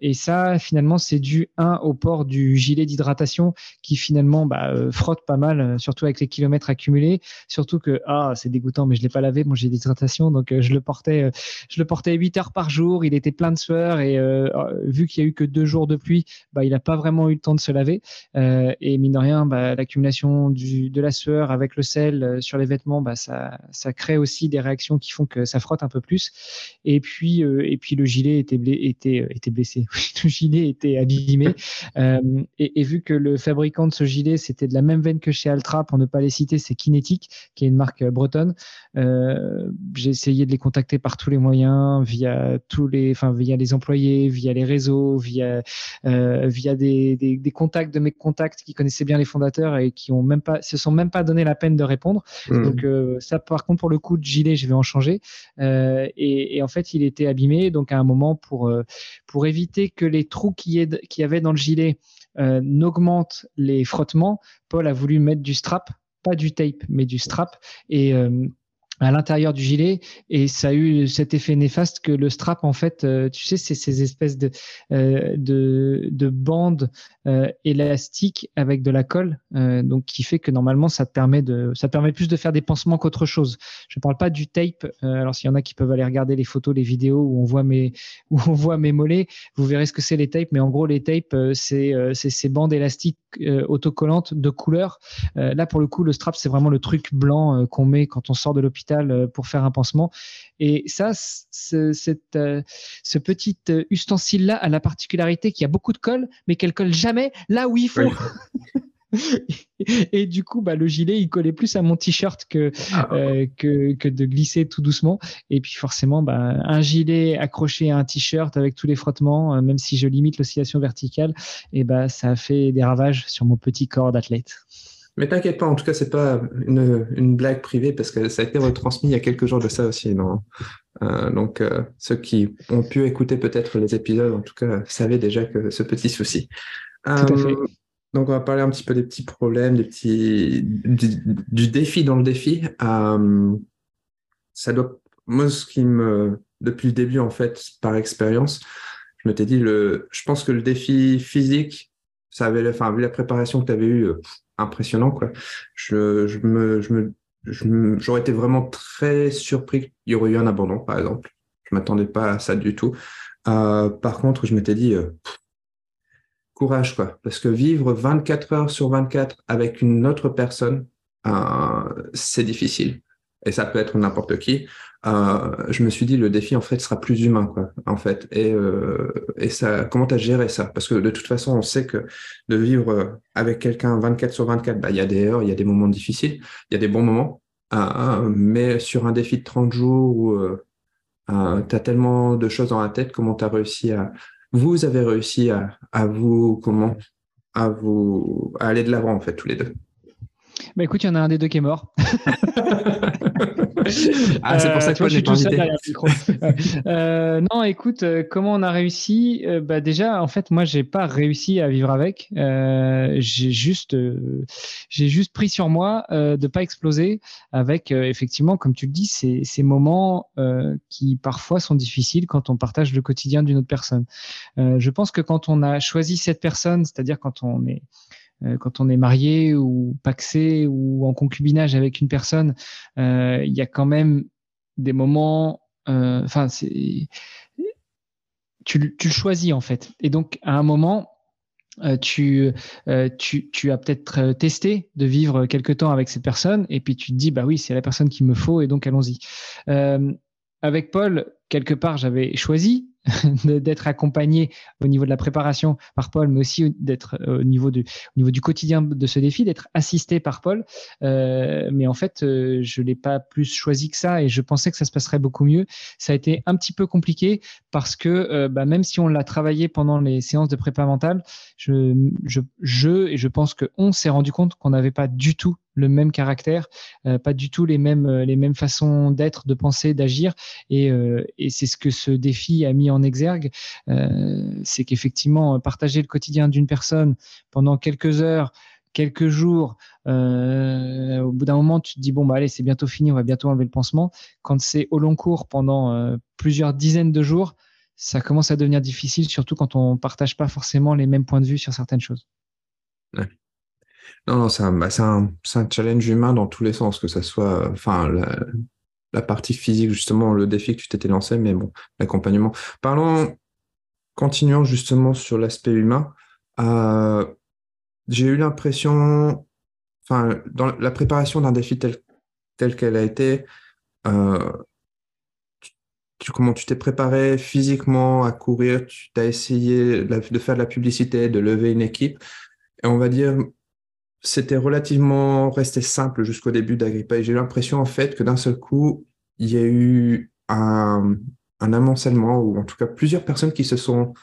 et ça finalement c'est dû un au port du gilet d'hydratation qui finalement bah, frotte pas mal, surtout avec les kilomètres accumulés. Surtout que ah c'est dégoûtant, mais je l'ai pas lavé, mon gilet donc, euh, je le portais, euh, je le portais 8 heures par jour. Il était plein de sueur et euh, vu qu'il y a eu que deux jours de pluie, bah, il n'a pas vraiment eu le temps de se laver. et mine de rien, bah, l'accumulation de la sueur avec le sel sur les vêtements, bah, ça, ça crée aussi des réactions qui font que ça frotte un peu plus. Et puis, et puis le gilet était, était, était blessé. le gilet était abîmé. et, vu que le fabricant de ce gilet, c'était de la même veine que chez Altra, pour ne pas les citer, c'est Kinetic, qui est une marque bretonne. J'ai essayé de les contacter par tous les moyens, via tous les, enfin via les employés, via les réseaux, via euh, via des, des, des, contacts de mes contacts qui connaissaient bien les fondateurs et qui ont même pas, se sont même pas donné la peine de répondre. Mmh. Donc euh, ça, par contre, pour le coup de gilet, je vais en changer. Euh, et, et, en fait, il était abîmé, donc à un moment pour pour éviter que les trous qui y, qui avait dans le gilet n'augmentent les frottements, Paul a voulu mettre du strap, pas du tape, mais du strap et à l'intérieur du gilet. Et ça a eu cet effet néfaste que le strap en fait euh, tu sais c'est ces espèces de euh, de, de, bandes euh, élastiques avec de la colle donc qui fait que normalement ça te permet de ça permet plus de faire des pansements qu'autre chose je parle pas du tape alors s'il y en a qui peuvent aller regarder les photos les vidéos où on voit mes où on voit mes mollets vous verrez ce que c'est les tapes mais en gros les tapes c'est ces bandes élastiques autocollantes de couleur là pour le coup le strap c'est vraiment le truc blanc qu'on met quand on sort de l'hôpital euh, pour faire un pansement. Et ça, ce, cette, euh, ce petit euh, ustensile-là a la particularité qu'il y a beaucoup de colle, mais qu'elle colle jamais là où il faut. et du coup, bah, le gilet, il collait plus à mon t-shirt que, ah, que, que, de glisser tout doucement. Et puis forcément, bah, un gilet accroché à un t-shirt avec tous les frottements, même si je limite l'oscillation verticale, et bah, ça a fait des ravages sur mon petit corps d'athlète. Mais t'inquiète pas, en tout cas, c'est pas une, une, blague privée parce que ça a été retransmis il y a quelques jours de ça aussi. Non euh, donc, euh, ceux qui ont pu écouter peut-être les épisodes, en tout cas, savaient déjà que ce petit souci. Tout à fait. Euh, donc, on va parler un petit peu des petits problèmes, des petits du, défi dans le défi. Ça doit, moi, ce qui me, depuis le début, en fait, par expérience, je m'étais dit, le, je pense que le défi physique, ça avait, enfin, vu la préparation que tu avais eue, impressionnant. Quoi. Je, me, je me, j'aurais été vraiment très surpris qu'il y aurait eu un abandon, par exemple. Je m'attendais pas à ça du tout. Euh, par contre, je m'étais dit, euh, courage, quoi. Parce que vivre 24 heures sur 24 avec une autre personne, euh, c'est difficile. Et ça peut être n'importe qui. Euh, je me suis dit le défi en fait sera plus humain quoi en fait et euh, et ça comment tu as géré ça? Parce que de toute façon on sait que de vivre avec quelqu'un 24 sur 24 bah il y a des heures il y a des moments difficiles il y a des bons moments euh, mais sur un défi de 30 jours où euh, euh, tu as tellement de choses dans la tête comment tu as réussi à vous avez réussi à, à vous comment à vous à aller de l'avant en fait tous les deux bah écoute, il y en a un des deux qui est mort. ah, c'est pour ça que euh, je suis tout seul derrière le micro. euh, non, écoute, euh, comment on a réussi bah Déjà, en fait, moi, j'ai pas réussi à vivre avec. J'ai juste, j'ai juste pris sur moi de pas exploser avec, effectivement, comme tu le dis, ces, ces moments qui parfois sont difficiles quand on partage le quotidien d'une autre personne. je pense que quand on a choisi cette personne, c'est-à-dire quand on est quand on est marié ou paxé ou en concubinage avec une personne, euh, il y a quand même des moments. Euh, enfin, c'est tu, tu le choisis en fait. Et donc à un moment, tu, tu, tu, as peut-être testé de vivre quelque temps avec cette personne et puis tu te dis bah oui c'est la personne qu'il me faut et donc allons-y. avec Paul quelque part j'avais choisi d'être accompagné au niveau de la préparation par Paul, mais aussi d'être euh, au niveau du, au niveau du quotidien de ce défi, d'être assisté par Paul. Euh, mais en fait, euh, je l'ai pas plus choisi que ça et je pensais que ça se passerait beaucoup mieux. Ça a été un petit peu compliqué parce que euh, bah, même si on l'a travaillé pendant les séances de prépa mentale, je, je, je et je pense que on s'est rendu compte qu'on n'avait pas du tout le même caractère, euh, pas du tout les mêmes euh, les mêmes façons d'être, de penser, d'agir, euh, et c'est ce que ce défi a mis en exergue, c'est qu'effectivement partager le quotidien d'une personne pendant quelques heures, quelques jours, au bout d'un moment tu te dis bon bah allez c'est bientôt fini, on va bientôt enlever le pansement. Quand c'est au long cours pendant plusieurs dizaines de jours, ça commence à devenir difficile, surtout quand on partage pas forcément les mêmes points de vue sur certaines choses. Non, non, c'est un, bah, un, un, challenge humain dans tous les sens, que ce soit enfin, la, partie physique, justement, le défi que tu t'étais lancé, mais bon, l'accompagnement. Parlons, continuons justement sur l'aspect humain. Euh, J'ai eu l'impression, enfin, dans la préparation d'un défi tel, tel qu'elle a été, euh, comment tu t'es préparé physiquement à courir, tu as essayé de faire de la publicité, de lever une équipe? Et on va dire, c'était relativement resté simple jusqu'au début d'Agrippa. Et j'ai l'impression, en fait, que d'un seul coup, il y a eu un, un amoncellement, ou en tout cas plusieurs personnes qui se sont,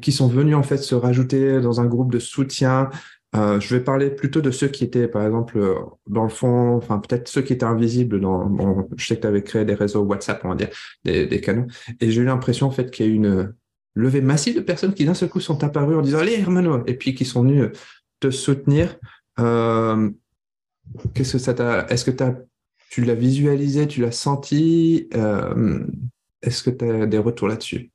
qui sont venues, en fait, se rajouter dans un groupe de soutien. Euh, je vais parler plutôt de ceux qui étaient, par exemple, dans le fond, enfin, peut-être ceux qui étaient invisibles dans, bon, je sais que tu avais créé des réseaux WhatsApp, on va dire, des, des canaux. Et j'ai eu l'impression, en fait, qu'il y a eu une levée massive de personnes qui d'un seul coup sont apparues en disant, allez, Hermano, et puis qui sont venus te soutenir euh, qu'est-ce que ça t'a Est-ce que tu as tu l'as visualisé, tu l'as senti. Est-ce que tu as des retours là-dessus?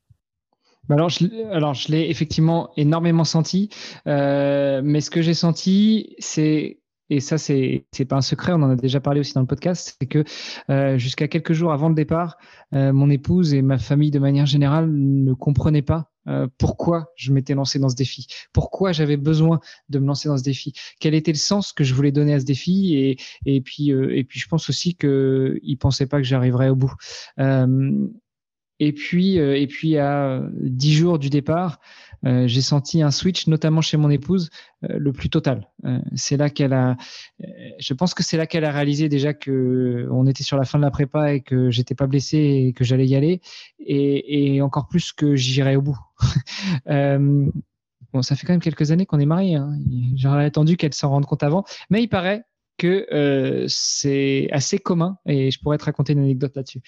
Bah alors, je, alors, je l'ai effectivement énormément senti, mais ce que j'ai senti, c'est et ça, c'est c'est pas un secret, on en a déjà parlé aussi dans le podcast, c'est que euh, jusqu'à quelques jours avant le départ, euh, mon épouse et ma famille de manière générale ne comprenaient pas euh, pourquoi je m'étais lancé dans ce défi, pourquoi j'avais besoin de me lancer dans ce défi, quel était le sens que je voulais donner à ce défi, et et puis et puis je pense aussi que ils pensaient pas que j'arriverais au bout. et puis et puis à dix jours du départ. Euh, j'ai senti un switch, notamment chez mon épouse, euh, le plus total. Euh, c'est là qu'elle a, je pense que c'est là qu'elle a réalisé déjà que on était sur la fin de la prépa et que j'étais pas blessé et que j'allais y aller, et, encore plus que j'irais au bout. bon, ça fait quand même quelques années qu'on est mariés. Hein. J'aurais attendu qu'elle s'en rende compte avant, mais il paraît que c'est assez commun et je pourrais te raconter une anecdote là-dessus.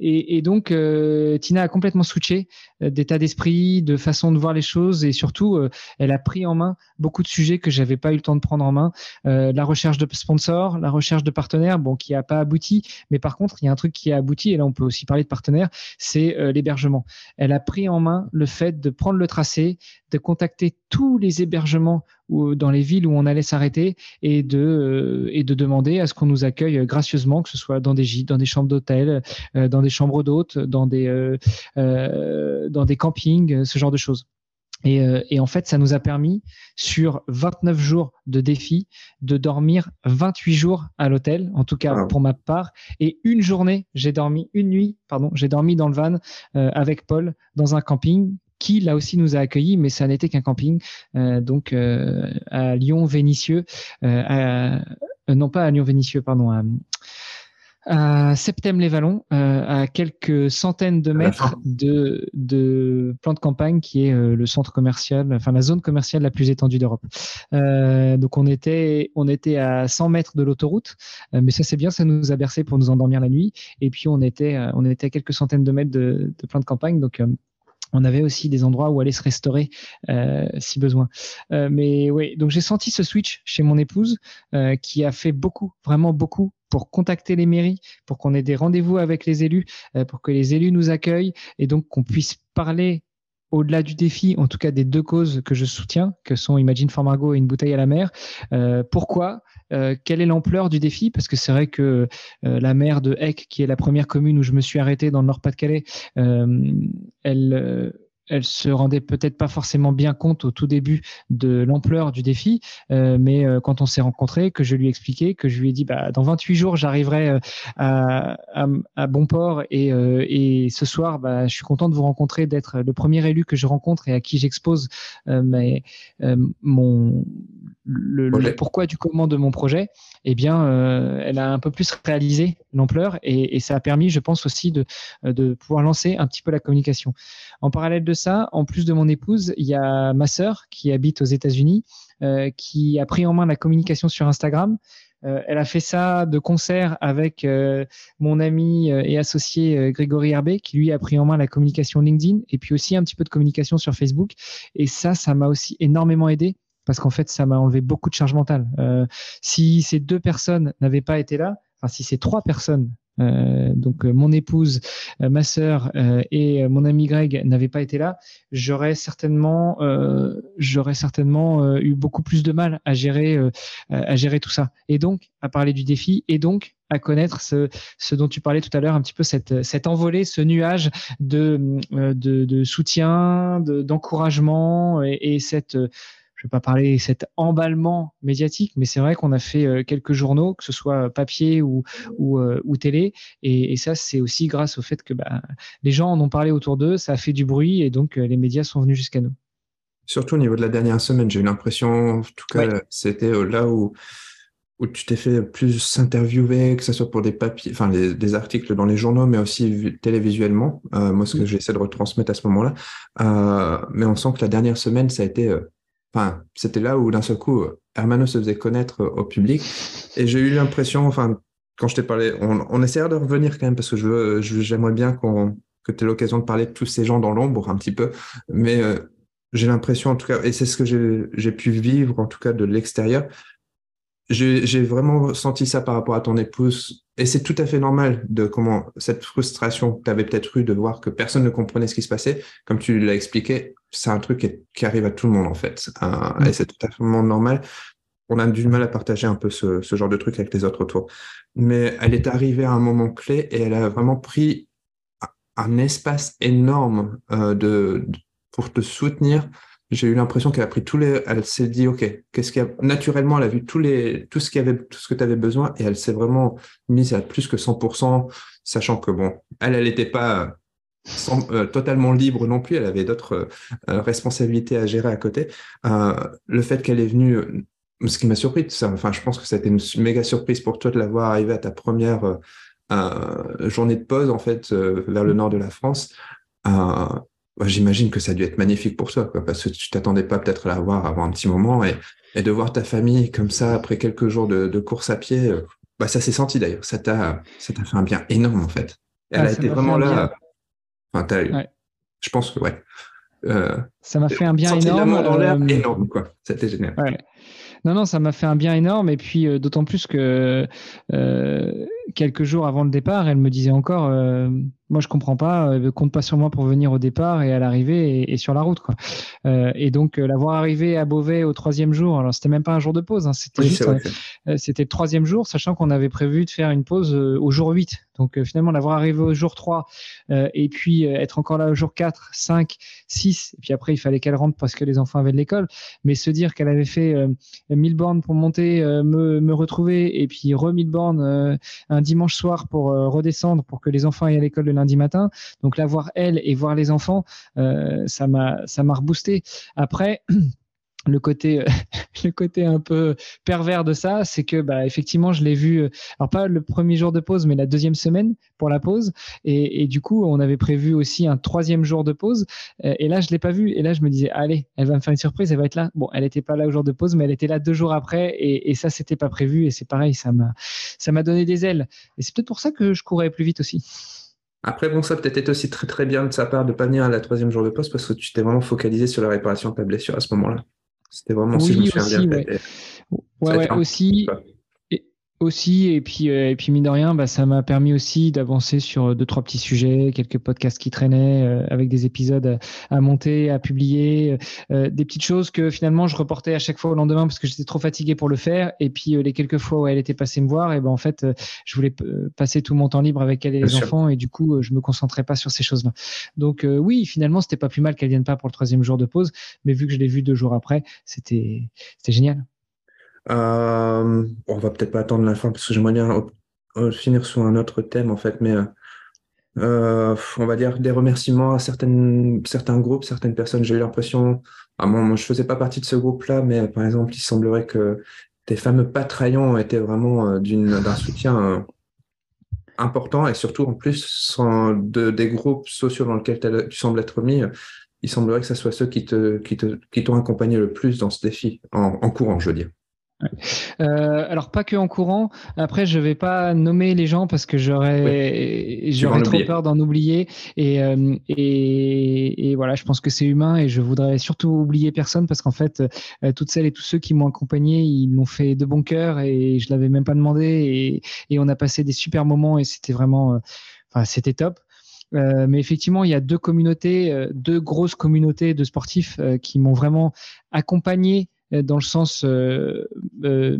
Et, donc, euh, Tina a complètement switché euh, d'état d'esprit, de façon de voir les choses, et surtout, euh, elle a pris en main beaucoup de sujets que j'avais pas eu le temps de prendre en main. la recherche de sponsors, la recherche de partenaires, bon, qui a pas abouti, mais par contre, il y a un truc qui a abouti, et là, on peut aussi parler de partenaires, c'est l'hébergement. Elle a pris en main le fait de prendre le tracé, de contacter tous les hébergements dans les villes où on allait s'arrêter et de euh, et de demander à ce qu'on nous accueille gracieusement, que ce soit dans des gîtes, dans des chambres d'hôtel, euh, dans des chambres d'hôtes, dans des euh, dans des campings, ce genre de choses. Et, et, en fait, ça nous a permis, sur 29 jours de défi, de dormir 28 jours à l'hôtel, en tout cas pour ma part. Et une journée, j'ai dormi, une nuit, pardon, j'ai dormi dans le van avec Paul dans un camping qui là aussi nous a accueillis, mais ça n'était qu'un camping, euh, donc euh, à Lyon-Vénitieux, euh, non pas à Lyon-Vénitieux, pardon, à, à Septem-les-Vallons, à quelques centaines de mètres de, de plan de campagne, qui est le centre commercial, enfin la zone commerciale la plus étendue d'Europe. donc on était, on était à 100 mètres de l'autoroute, mais ça c'est bien, ça nous a bercé pour nous endormir la nuit. Et puis on était, on était à quelques centaines de mètres de, de plan de campagne, donc on avait aussi des endroits où aller se restaurer euh, si besoin. Euh, mais oui, donc j'ai senti ce switch chez mon épouse euh, qui a fait beaucoup, vraiment beaucoup pour contacter les mairies, pour qu'on ait des rendez-vous avec les élus, pour que les élus nous accueillent et donc qu'on puisse parler au-delà du défi, en tout cas des deux causes que je soutiens, que sont Imagine for Margot et une bouteille à la mer. pourquoi? Euh, quelle est l'ampleur du défi? Parce que c'est vrai que euh, la maire de Eck, qui est la première commune où je me suis arrêté dans le Nord-Pas-de-Calais, euh, elle elle se rendait peut-être pas forcément bien compte au tout début de l'ampleur du défi, euh, mais euh, quand on s'est rencontrés, que je lui ai expliqué, que je lui ai dit, bah, dans 28 jours, j'arriverai euh, à, à, à, bon port et, et ce soir, bah, je suis content de vous rencontrer, d'être le premier élu que je rencontre et à qui j'expose mais, mon le, pourquoi du comment de mon projet, eh bien, elle a un peu plus réalisé l'ampleur et, et, ça a permis, je pense aussi, de, de pouvoir lancer un petit peu la communication. En parallèle de ça, en plus de mon épouse, il y a ma sœur qui habite aux États-Unis, euh, qui a pris en main la communication sur Instagram. Euh, elle a fait ça de concert avec euh, mon ami et associé Grégory Herbet, qui lui a pris en main la communication LinkedIn et puis aussi un petit peu de communication sur Facebook. Et ça, ça m'a aussi énormément aidé parce qu'en fait, ça m'a enlevé beaucoup de charge mentale. si ces deux personnes n'avaient pas été là, enfin si ces trois personnes euh, donc euh, mon épouse, euh, ma sœur et mon ami Greg n'avaient pas été là, j'aurais certainement, j'aurais certainement eu beaucoup plus de mal à gérer, à gérer tout ça. Et donc à parler du défi et donc à connaître ce, dont tu parlais tout à l'heure, un petit peu cette, cette envolée, ce nuage de, de, soutien, d'encouragement et cette je vais pas parler cet emballement médiatique, mais c'est vrai qu'on a fait euh, quelques journaux, que ce soit papier ou, ou, euh, télé, et, ça c'est aussi grâce au fait que bah, les gens en ont parlé autour d'eux, ça a fait du bruit, et donc euh, les médias sont venus jusqu'à nous. Surtout au niveau de la dernière semaine, j'ai eu l'impression, en tout cas, c'était là où, où tu t'es fait plus interviewer, que ce soit pour des papiers, enfin des articles dans les journaux, mais aussi télévisuellement. moi, ce que j'essaie de retransmettre à ce moment-là. mais on sent que la dernière semaine, ça a été Enfin, c'était là où d'un seul coup, Hermano se faisait connaître au public. Et j'ai eu l'impression, enfin, quand je t'ai parlé, on, on essaiera de revenir quand même parce que je veux, j'aimerais bien qu'on, que tu aies l'occasion de parler de tous ces gens dans l'ombre un petit peu. Mais euh, j'ai l'impression, en tout cas, et c'est ce que j'ai pu vivre, en tout cas, de l'extérieur, j'ai vraiment senti ça par rapport à ton épouse. Et c'est tout à fait normal de comment cette frustration que tu avais peut-être eu de voir que personne ne comprenait ce qui se passait. Comme tu l'as expliqué, c'est un truc qui, arrive à tout le monde en fait. Mm. Et c'est tout à fait normal. On a du mal à partager un peu ce, genre de truc avec les autres autour. Mais elle est arrivée à un moment clé et elle a vraiment pris un espace énorme euh, de, pour te soutenir j'ai eu l'impression qu'elle a pris tous les, elle s'est dit, OK, qu'est-ce qu'il a, naturellement, elle a vu tous les, tout ce qu'il avait, tout ce que tu avais besoin et elle s'est vraiment mise à plus que 100%, sachant que bon, elle, elle n'était pas euh, totalement libre non plus, elle avait d'autres euh, responsabilités à gérer à côté. Euh, le fait qu'elle est venue, ce qui m'a surpris, enfin, je pense que ça a été une méga surprise pour toi de la voir arriver à ta première journée de pause, en fait, vers le nord de la France. J'imagine que ça a dû être magnifique pour toi, quoi, parce que tu t'attendais pas peut-être à la voir avant un petit moment et, et, de voir ta famille comme ça après quelques jours de, de course à pied, euh, bah, ça s'est senti d'ailleurs. Ça t'a, ça t'a fait un bien énorme en fait. Elle ah, a été vraiment là. Enfin, Je pense que ouais. Euh, ça m'a fait un bien énorme. dans l'air, euh, énorme quoi. C'était génial. Ouais. Non, non, ça m'a fait un bien énorme. Et puis, euh, d'autant plus que euh, quelques jours avant le départ, elle me disait encore euh, Moi, je comprends pas, compte pas sur moi pour venir au départ et à l'arrivée et, sur la route. Quoi. et donc, l'avoir arrivé à Beauvais au troisième jour, alors c'était même pas un jour de pause, hein, c'était c'était le troisième jour, sachant qu'on avait prévu de faire une pause au jour 8. Donc, finalement, l'avoir arrivé au jour 3 et puis être encore là au jour 4, 5, 6, et puis après, il fallait qu'elle rentre parce que les enfants avaient de l'école. Mais se dire qu'elle avait fait 1000 bornes pour monter, euh, me, me, retrouver, et puis re 1000 bornes euh, un dimanche soir pour euh, redescendre pour que les enfants aillent à l'école le lundi matin. Donc la voir elle et voir les enfants, ça m'a ça m'a reboosté. Après. le côté euh, le côté un peu pervers de ça c'est que bah effectivement je l'ai vu euh, alors pas le premier jour de pause mais la deuxième semaine pour la pause. Et, du coup on avait prévu aussi un troisième jour de pause. Euh, et là je l'ai pas vu et là je me disais allez elle va me faire une surprise elle va être là. Bon elle était pas là au jour de pause mais elle était là deux jours après. Et ça c'était pas prévu. Et c'est pareil ça m'a ça m'a donné des ailes. Et c'est peut-être pour ça que je courais plus vite aussi après, bon, ça peut-être aussi très très bien de sa part de pas venir à la troisième jour de pause parce que tu t'es vraiment focalisé sur la réparation de ta blessure à ce moment-là. C'était vraiment oui, aussi, bien. Ouais, aussi. Aussi, et puis, euh, et puis mine de rien, bah, ça m'a permis aussi d'avancer sur deux, trois petits sujets, quelques podcasts qui traînaient, euh, avec des épisodes à, monter, à publier, euh, des petites choses que finalement je reportais à chaque fois au lendemain parce que j'étais trop fatigué pour le faire. Et puis les quelques fois où elle était passée me voir, et ben en fait, je voulais passer tout mon temps libre avec elle et les enfants, et du coup, je me concentrais pas sur ces choses-là. Donc oui, finalement, c'était pas plus mal qu'elle vienne pas pour le troisième jour de pause, mais vu que je l'ai vu deux jours après, c'était c'était génial. Euh, on va peut-être pas attendre la fin parce que j'aimerais bien finir sur un autre thème en fait, mais euh, on va dire des remerciements à certaines, certains groupes, certaines personnes. J'ai eu l'impression, ah, moi, je faisais pas partie de ce groupe-là, mais par exemple, il semblerait que tes fameux Patreons étaient vraiment euh, d'un soutien important et surtout en plus de, des groupes sociaux dans lesquels tu sembles être mis, il semblerait que ce soit ceux qui te qui te qui t'ont accompagné le plus dans ce défi en courant, je veux dire. Euh, alors pas que en courant. Après, je vais pas nommer les gens parce que j'aurais j'aurais trop peur d'en oublier. Euh, et, et, voilà, je pense que c'est humain et je voudrais surtout oublier personne parce qu'en fait, euh, toutes celles et tous ceux qui m'ont accompagné, ils l'ont fait de bon cœur et je l'avais même pas demandé et, et, on a passé des super moments et c'était vraiment, enfin c'était top. mais effectivement, il y a deux communautés, deux grosses communautés de sportifs qui m'ont vraiment accompagné dans le sens euh, euh,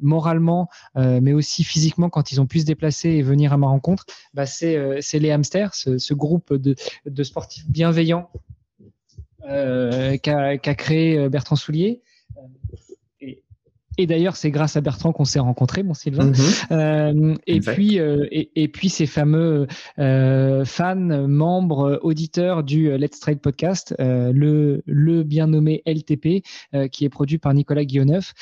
moralement, mais aussi physiquement quand ils ont pu se déplacer et venir à ma rencontre, bah, c'est les hamsters, ce, groupe de, de, sportifs bienveillants qu'a créé Bertrand Soulier. Et d'ailleurs, c'est grâce à Bertrand qu'on s'est rencontrés, mon Sylvain. Mhm. Euh, et puis, euh, et, et, puis ces fameux euh, fans, membres, auditeurs du Let's Trade podcast, le, le bien nommé LTP, qui est produit par Nicolas Guilleneuf,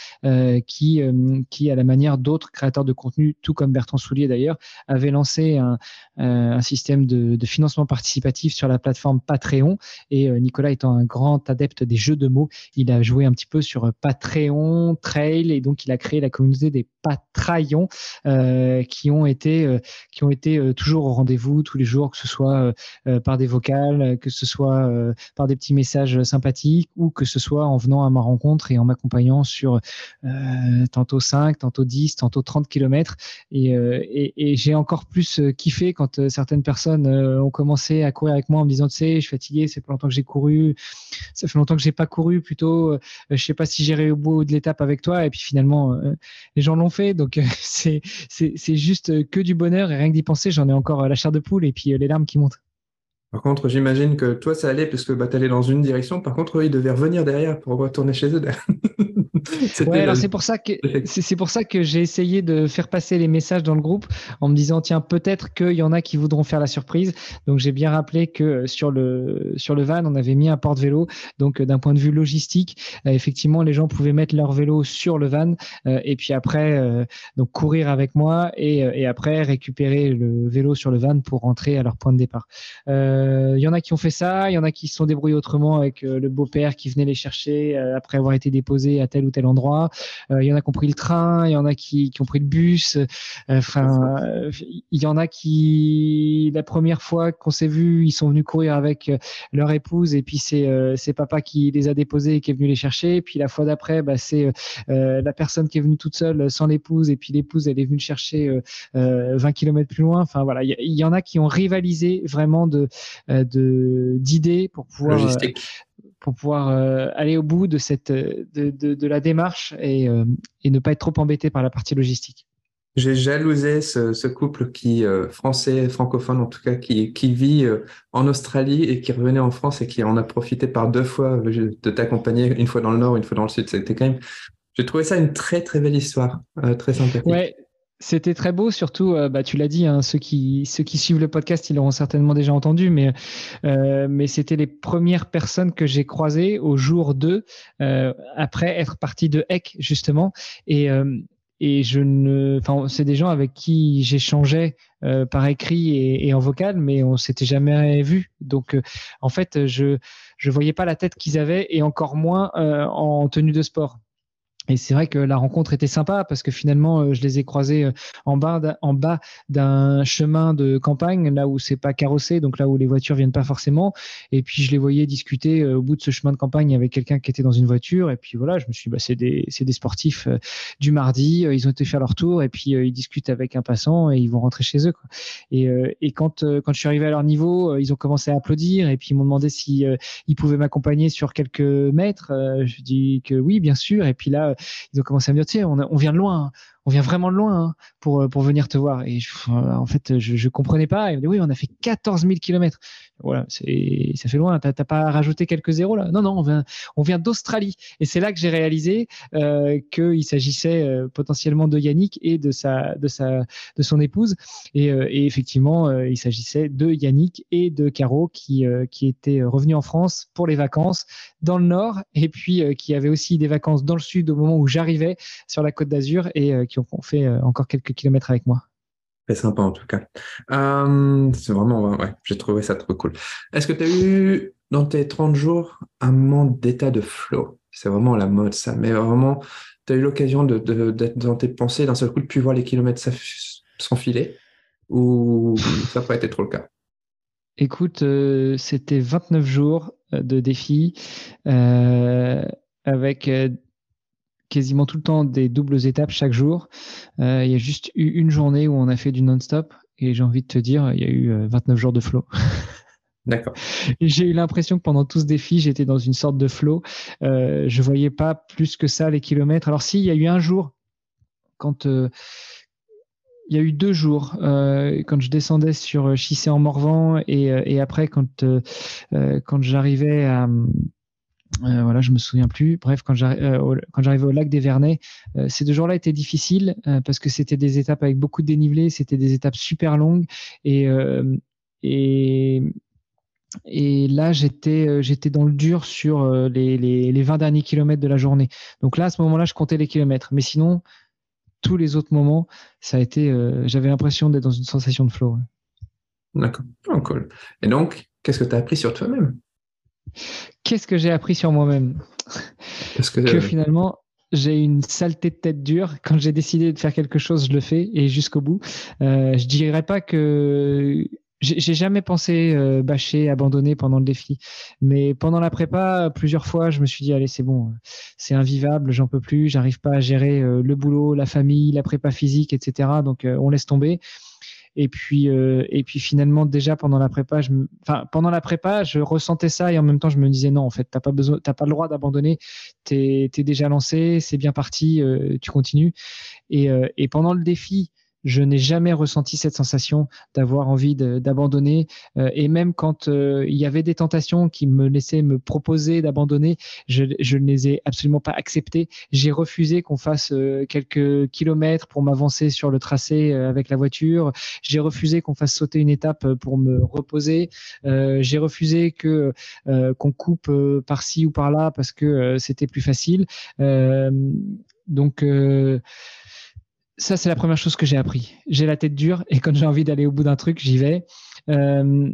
qui, qui, à la manière d'autres créateurs de contenu, tout comme Bertrand Soulier d'ailleurs, avait lancé un, un système de, de, financement participatif sur la plateforme Patreon. Et Nicolas étant un grand adepte des jeux de mots, il a joué un petit peu sur Patreon, Trade et donc il a créé la communauté des patraillons qui ont été qui ont été toujours au rendez-vous tous les jours, que ce soit par des vocales, que ce soit par des petits messages sympathiques ou que ce soit en venant à ma rencontre et en m'accompagnant sur tantôt 5, tantôt 10, tantôt 30 km. Et, j'ai encore plus kiffé quand certaines personnes ont commencé à courir avec moi en me disant, tu sais, je suis fatigué, c'est pas longtemps que j'ai couru, ça fait longtemps que j'ai pas couru, plutôt, je sais pas si j'irai au bout de l'étape avec toi. Puis finalement, les gens l'ont fait. Donc c'est c'est juste que du bonheur et rien que d'y penser, j'en ai encore la chair de poule et puis les larmes qui montent. Par contre, j'imagine que toi, ça allait parce que bah, tu allais dans une direction. Par contre, eux, ils devaient revenir derrière pour retourner chez eux. ouais, alors c'est pour ça que c'est pour ça que j'ai essayé de faire passer les messages dans le groupe en me disant tiens peut-être qu'il y en a qui voudront faire la surprise. Donc j'ai bien rappelé que sur le sur le van on avait mis un porte-vélo. Donc d'un point de vue logistique, euh, effectivement les gens pouvaient mettre leur vélo sur le van euh, et puis après euh, donc courir avec moi et, et, après récupérer le vélo sur le van pour rentrer à leur point de départ. Il y en a qui ont fait ça, il y en a qui se sont débrouillés autrement avec le beau-père qui venait les chercher après avoir été déposé à tel ou tel endroit. Euh, il y en a qui ont pris le train, il y en a qui, qui ont pris le bus. Euh, enfin, il y en a qui, la première fois qu'on s'est vu, ils sont venus courir avec euh, leur épouse et puis c'est c'est papa qui les a déposés et qui est venu les chercher. Et puis la fois d'après, bah, c'est la personne qui est venue toute seule sans l'épouse et puis l'épouse elle est venue le chercher 20 km plus loin. Enfin voilà, il y, en a qui ont rivalisé vraiment de d'idées pour pouvoir pour pouvoir euh, aller au bout de cette de, de, de la démarche et, euh, et, ne pas être trop embêté par la partie logistique. J'ai jalousé ce, ce, couple qui euh, français francophone en tout cas qui, qui vit en Australie et qui revenait en France et qui en a profité par deux fois de t'accompagner une fois dans le nord une fois dans le sud. C'était quand même j'ai trouvé ça une très très belle histoire très sympathique. Ouais c'était très beau, surtout, euh, bah, tu l'as dit, hein, ceux, qui, ceux qui suivent le podcast, ils l'auront certainement déjà entendu, mais, euh, mais c'était les premières personnes que j'ai croisées au jour 2, euh, après être parti de Heck, justement. Et, et je ne, enfin, c'est des gens avec qui j'échangeais par écrit et, en vocal, mais on s'était jamais vu. Donc, en fait, je je voyais pas la tête qu'ils avaient et encore moins en tenue de sport. Et c'est vrai que la rencontre était sympa parce que finalement, euh, je les ai croisés euh, en bas, d'un chemin de campagne, là où c'est pas carrossé, donc là où les voitures viennent pas forcément. Et puis je les voyais discuter euh, au bout de ce chemin de campagne avec quelqu'un qui était dans une voiture. Et puis voilà, je me suis, dit, bah, c'est des, sportifs du mardi. Ils ont été faire leur tour et puis ils discutent avec un passant et ils vont rentrer chez eux. Et, et quand quand je suis arrivé à leur niveau, ils ont commencé à applaudir et puis ils m'ont demandé si ils pouvaient m'accompagner sur quelques mètres. je dis que oui, bien sûr. Et puis là ils ont commencé à me dire, tiens, on, on vient de loin, hein on vient vraiment de loin hein, pour, euh, pour venir te voir. Et en fait, je, je comprenais pas. Me dit, oui, on a fait 14 000 kilomètres. Voilà, c'est, ça fait loin. T'as, t'as pas rajouté quelques zéros là? Non, non, on vient, on vient d'Australie. Et c'est là que j'ai réalisé euh, qu'il s'agissait euh, potentiellement de Yannick et de sa, de sa, de son épouse. Et, euh, et effectivement, il s'agissait de Yannick et de Caro qui, qui étaient revenus en France pour les vacances dans le nord et puis qui avaient aussi des vacances dans le sud au moment où j'arrivais sur la Côte d'Azur et qui ont fait euh, encore quelques kilomètres avec moi. C'est sympa en tout cas. Euh, c'est vraiment, ouais, j'ai trouvé ça trop cool. Est-ce que tu as eu dans tes 30 jours un moment d'état de flow? C'est vraiment la mode ça, mais vraiment, tu as eu l'occasion d'être de, d'être dans tes pensées d'un seul coup, de plus voir les kilomètres s'enfiler? Ou ça n'a pas été trop le cas? Écoute, euh, c'était 29 jours de défi euh, avec quasiment tout le temps des doubles étapes chaque jour. Euh, il y a juste eu une journée où on a fait du non-stop et j'ai envie de te dire, il y a eu 29 euh, jours de flow. D'accord. J'ai eu l'impression que pendant tout ce défi, j'étais dans une sorte de flow. Euh, je voyais pas plus que ça les kilomètres. Alors si, il y a eu un jour quand euh, il y a eu deux jours quand je descendais sur Chissé en Morvan et, et après quand quand j'arrivais à euh, voilà, je me souviens plus. Bref, quand euh, j'arrivais au lac des Vernets, euh, ces deux jours-là étaient difficiles parce que c'était des étapes avec beaucoup de dénivelé, c'était des étapes super longues et là, j'étais dans le dur sur les 20 derniers kilomètres de la journée. Donc là, à ce moment-là, je comptais les kilomètres. Mais sinon, tous les autres moments, ça a été, j'avais l'impression d'être dans une sensation de flow. D'accord, oh, cool. Et donc, qu'est-ce que tu as appris sur toi-même? Qu'est-ce que j'ai appris sur moi-même que, finalement, j'ai une saleté de tête dure. Quand j'ai décidé de faire quelque chose, je le fais et jusqu'au bout. Euh, je dirais pas que j'ai jamais pensé euh, bâcher, abandonner pendant le défi. Mais pendant la prépa, plusieurs fois, je me suis dit, allez, c'est bon, c'est invivable, j'en peux plus, j'arrive pas à gérer euh, le boulot, la famille, la prépa physique, etc. Donc, euh, on laisse tomber. Et puis, euh, et puis finalement, déjà pendant la prépa, je, enfin, pendant la prépa, je ressentais ça et en même temps, je me disais non, en fait, t'as pas besoin, t'as pas le droit d'abandonner. T'es es déjà lancé, c'est bien parti, euh, tu continues. Et, euh, et pendant le défi, je n'ai jamais ressenti cette sensation d'avoir envie d'abandonner. Euh, et même quand euh, il y avait des tentations qui me laissaient me proposer d'abandonner, je, ne les ai absolument pas acceptées. J'ai refusé qu'on fasse euh, quelques kilomètres pour m'avancer sur le tracé avec la voiture. J'ai refusé qu'on fasse sauter une étape pour me reposer. J'ai refusé que qu'on coupe par-ci ou par-là parce que c'était plus facile. donc ça, c'est la première chose que j'ai appris. J'ai la tête dure et quand j'ai envie d'aller au bout d'un truc, j'y vais. Euh,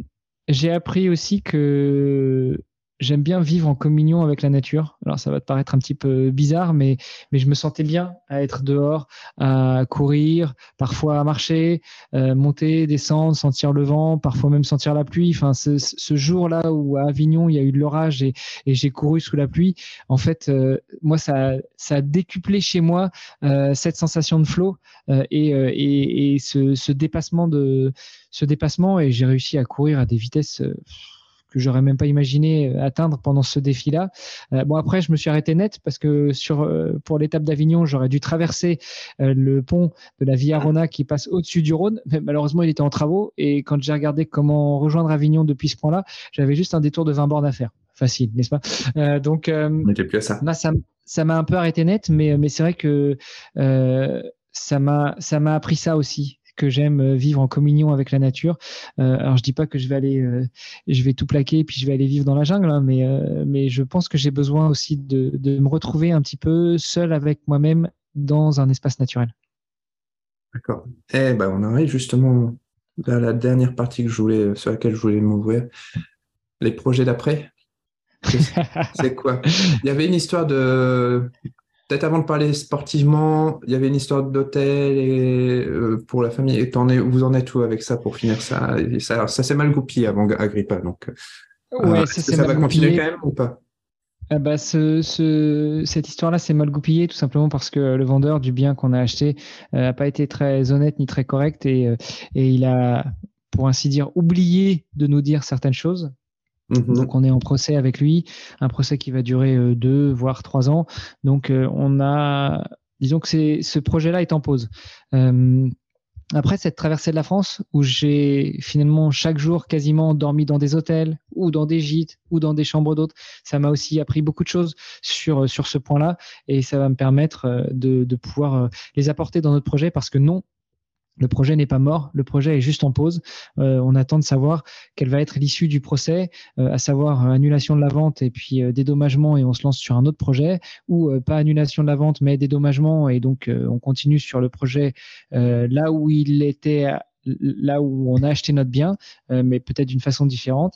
j'ai appris aussi que j'aime bien vivre en communion avec la nature. Alors ça va te paraître un petit peu bizarre, mais, mais je me sentais bien à être dehors, à courir, parfois à marcher, euh, monter, descendre, sentir le vent, parfois même sentir la pluie. Enfin, ce, ce jour-là où à Avignon il y a eu de l'orage et, et j'ai couru sous la pluie, en fait, euh, moi ça, ça a décuplé chez moi euh, cette sensation de flot euh, et, euh, et, et ce, ce, dépassement de ce dépassement et j'ai réussi à courir à des vitesses que j'aurais même pas imaginé euh, atteindre pendant ce défi-là. Euh, bon après, je me suis arrêté net parce que sur euh, pour l'étape d'Avignon, j'aurais dû traverser le pont de la Via Rona qui passe au-dessus du Rhône. Mais malheureusement, il était en travaux et quand j'ai regardé comment rejoindre Avignon depuis ce point-là, j'avais juste un détour de 20 bornes à faire. Facile, n'est-ce pas? Donc, plus ça. ça m'a un peu arrêté net, mais mais c'est vrai que ça m'a ça m'a appris ça aussi que j'aime euh, vivre en communion avec la nature. Euh, alors je dis pas que je vais aller, euh, je vais tout plaquer et puis je vais aller vivre dans la jungle, hein, mais mais je pense que j'ai besoin aussi de, de me retrouver un petit peu seul avec moi-même dans un espace naturel. D'accord. Eh ben on arrive justement à la dernière partie que je voulais, sur laquelle je voulais m'ouvrir. Les projets d'après. C'est quoi? Il y avait une histoire de Peut-être avant de parler sportivement, il y avait une histoire d'hôtel et euh, pour la famille. Et en es, vous en êtes où avec ça pour finir ça? Ça, ça s'est mal goupillé avant Agrippa, donc. Euh, ouais, ça, ça va continuer quand même ou pas? Ah bah, ce, ce, cette histoire-là, c'est mal goupillé tout simplement parce que le vendeur du bien qu'on a acheté n'a pas été très honnête ni très correct et, et il a, pour ainsi dire, oublié de nous dire certaines choses Mhm. Donc on est en procès avec lui, un procès qui va durer euh, deux voire trois ans. Donc euh, on a, disons que ce projet-là est en pause. Euh, après cette traversée de la France, où j'ai finalement chaque jour quasiment dormi dans des hôtels ou dans des gîtes ou dans des chambres d'hôtes, ça m'a aussi appris beaucoup de choses sur ce point-là et ça va me permettre de pouvoir les apporter dans notre projet parce que non, le projet n'est pas mort, le projet est juste en pause. Euh, on attend de savoir quelle va être l'issue du procès, euh, à savoir euh, annulation de la vente et puis dédommagement et on se lance sur un autre projet, ou pas annulation de la vente mais dédommagement et donc on continue sur le projet là où il était là où on a acheté notre bien, mais peut-être d'une façon différente,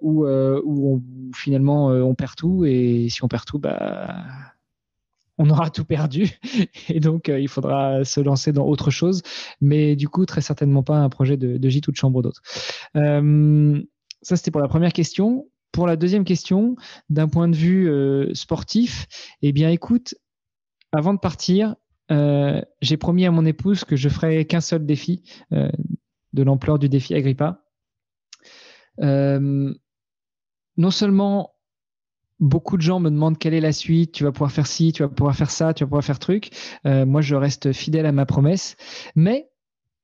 où, finalement on perd tout et si on perd tout, bah on aura tout perdu et donc euh, il faudra se lancer dans autre chose, mais du coup très certainement pas un projet de, gîte ou de chambre d'hôte. Euh, ça c'était pour la première question. Pour la deuxième question, d'un point de vue euh, sportif, eh bien écoute, avant de partir, j'ai promis à mon épouse que je ferai qu'un seul défi de l'ampleur du défi Agrippa. non seulement beaucoup de gens me demandent quelle est la suite, tu vas pouvoir faire ci, tu vas pouvoir faire ça, tu vas pouvoir faire truc. Euh, moi, je reste fidèle à ma promesse. Mais,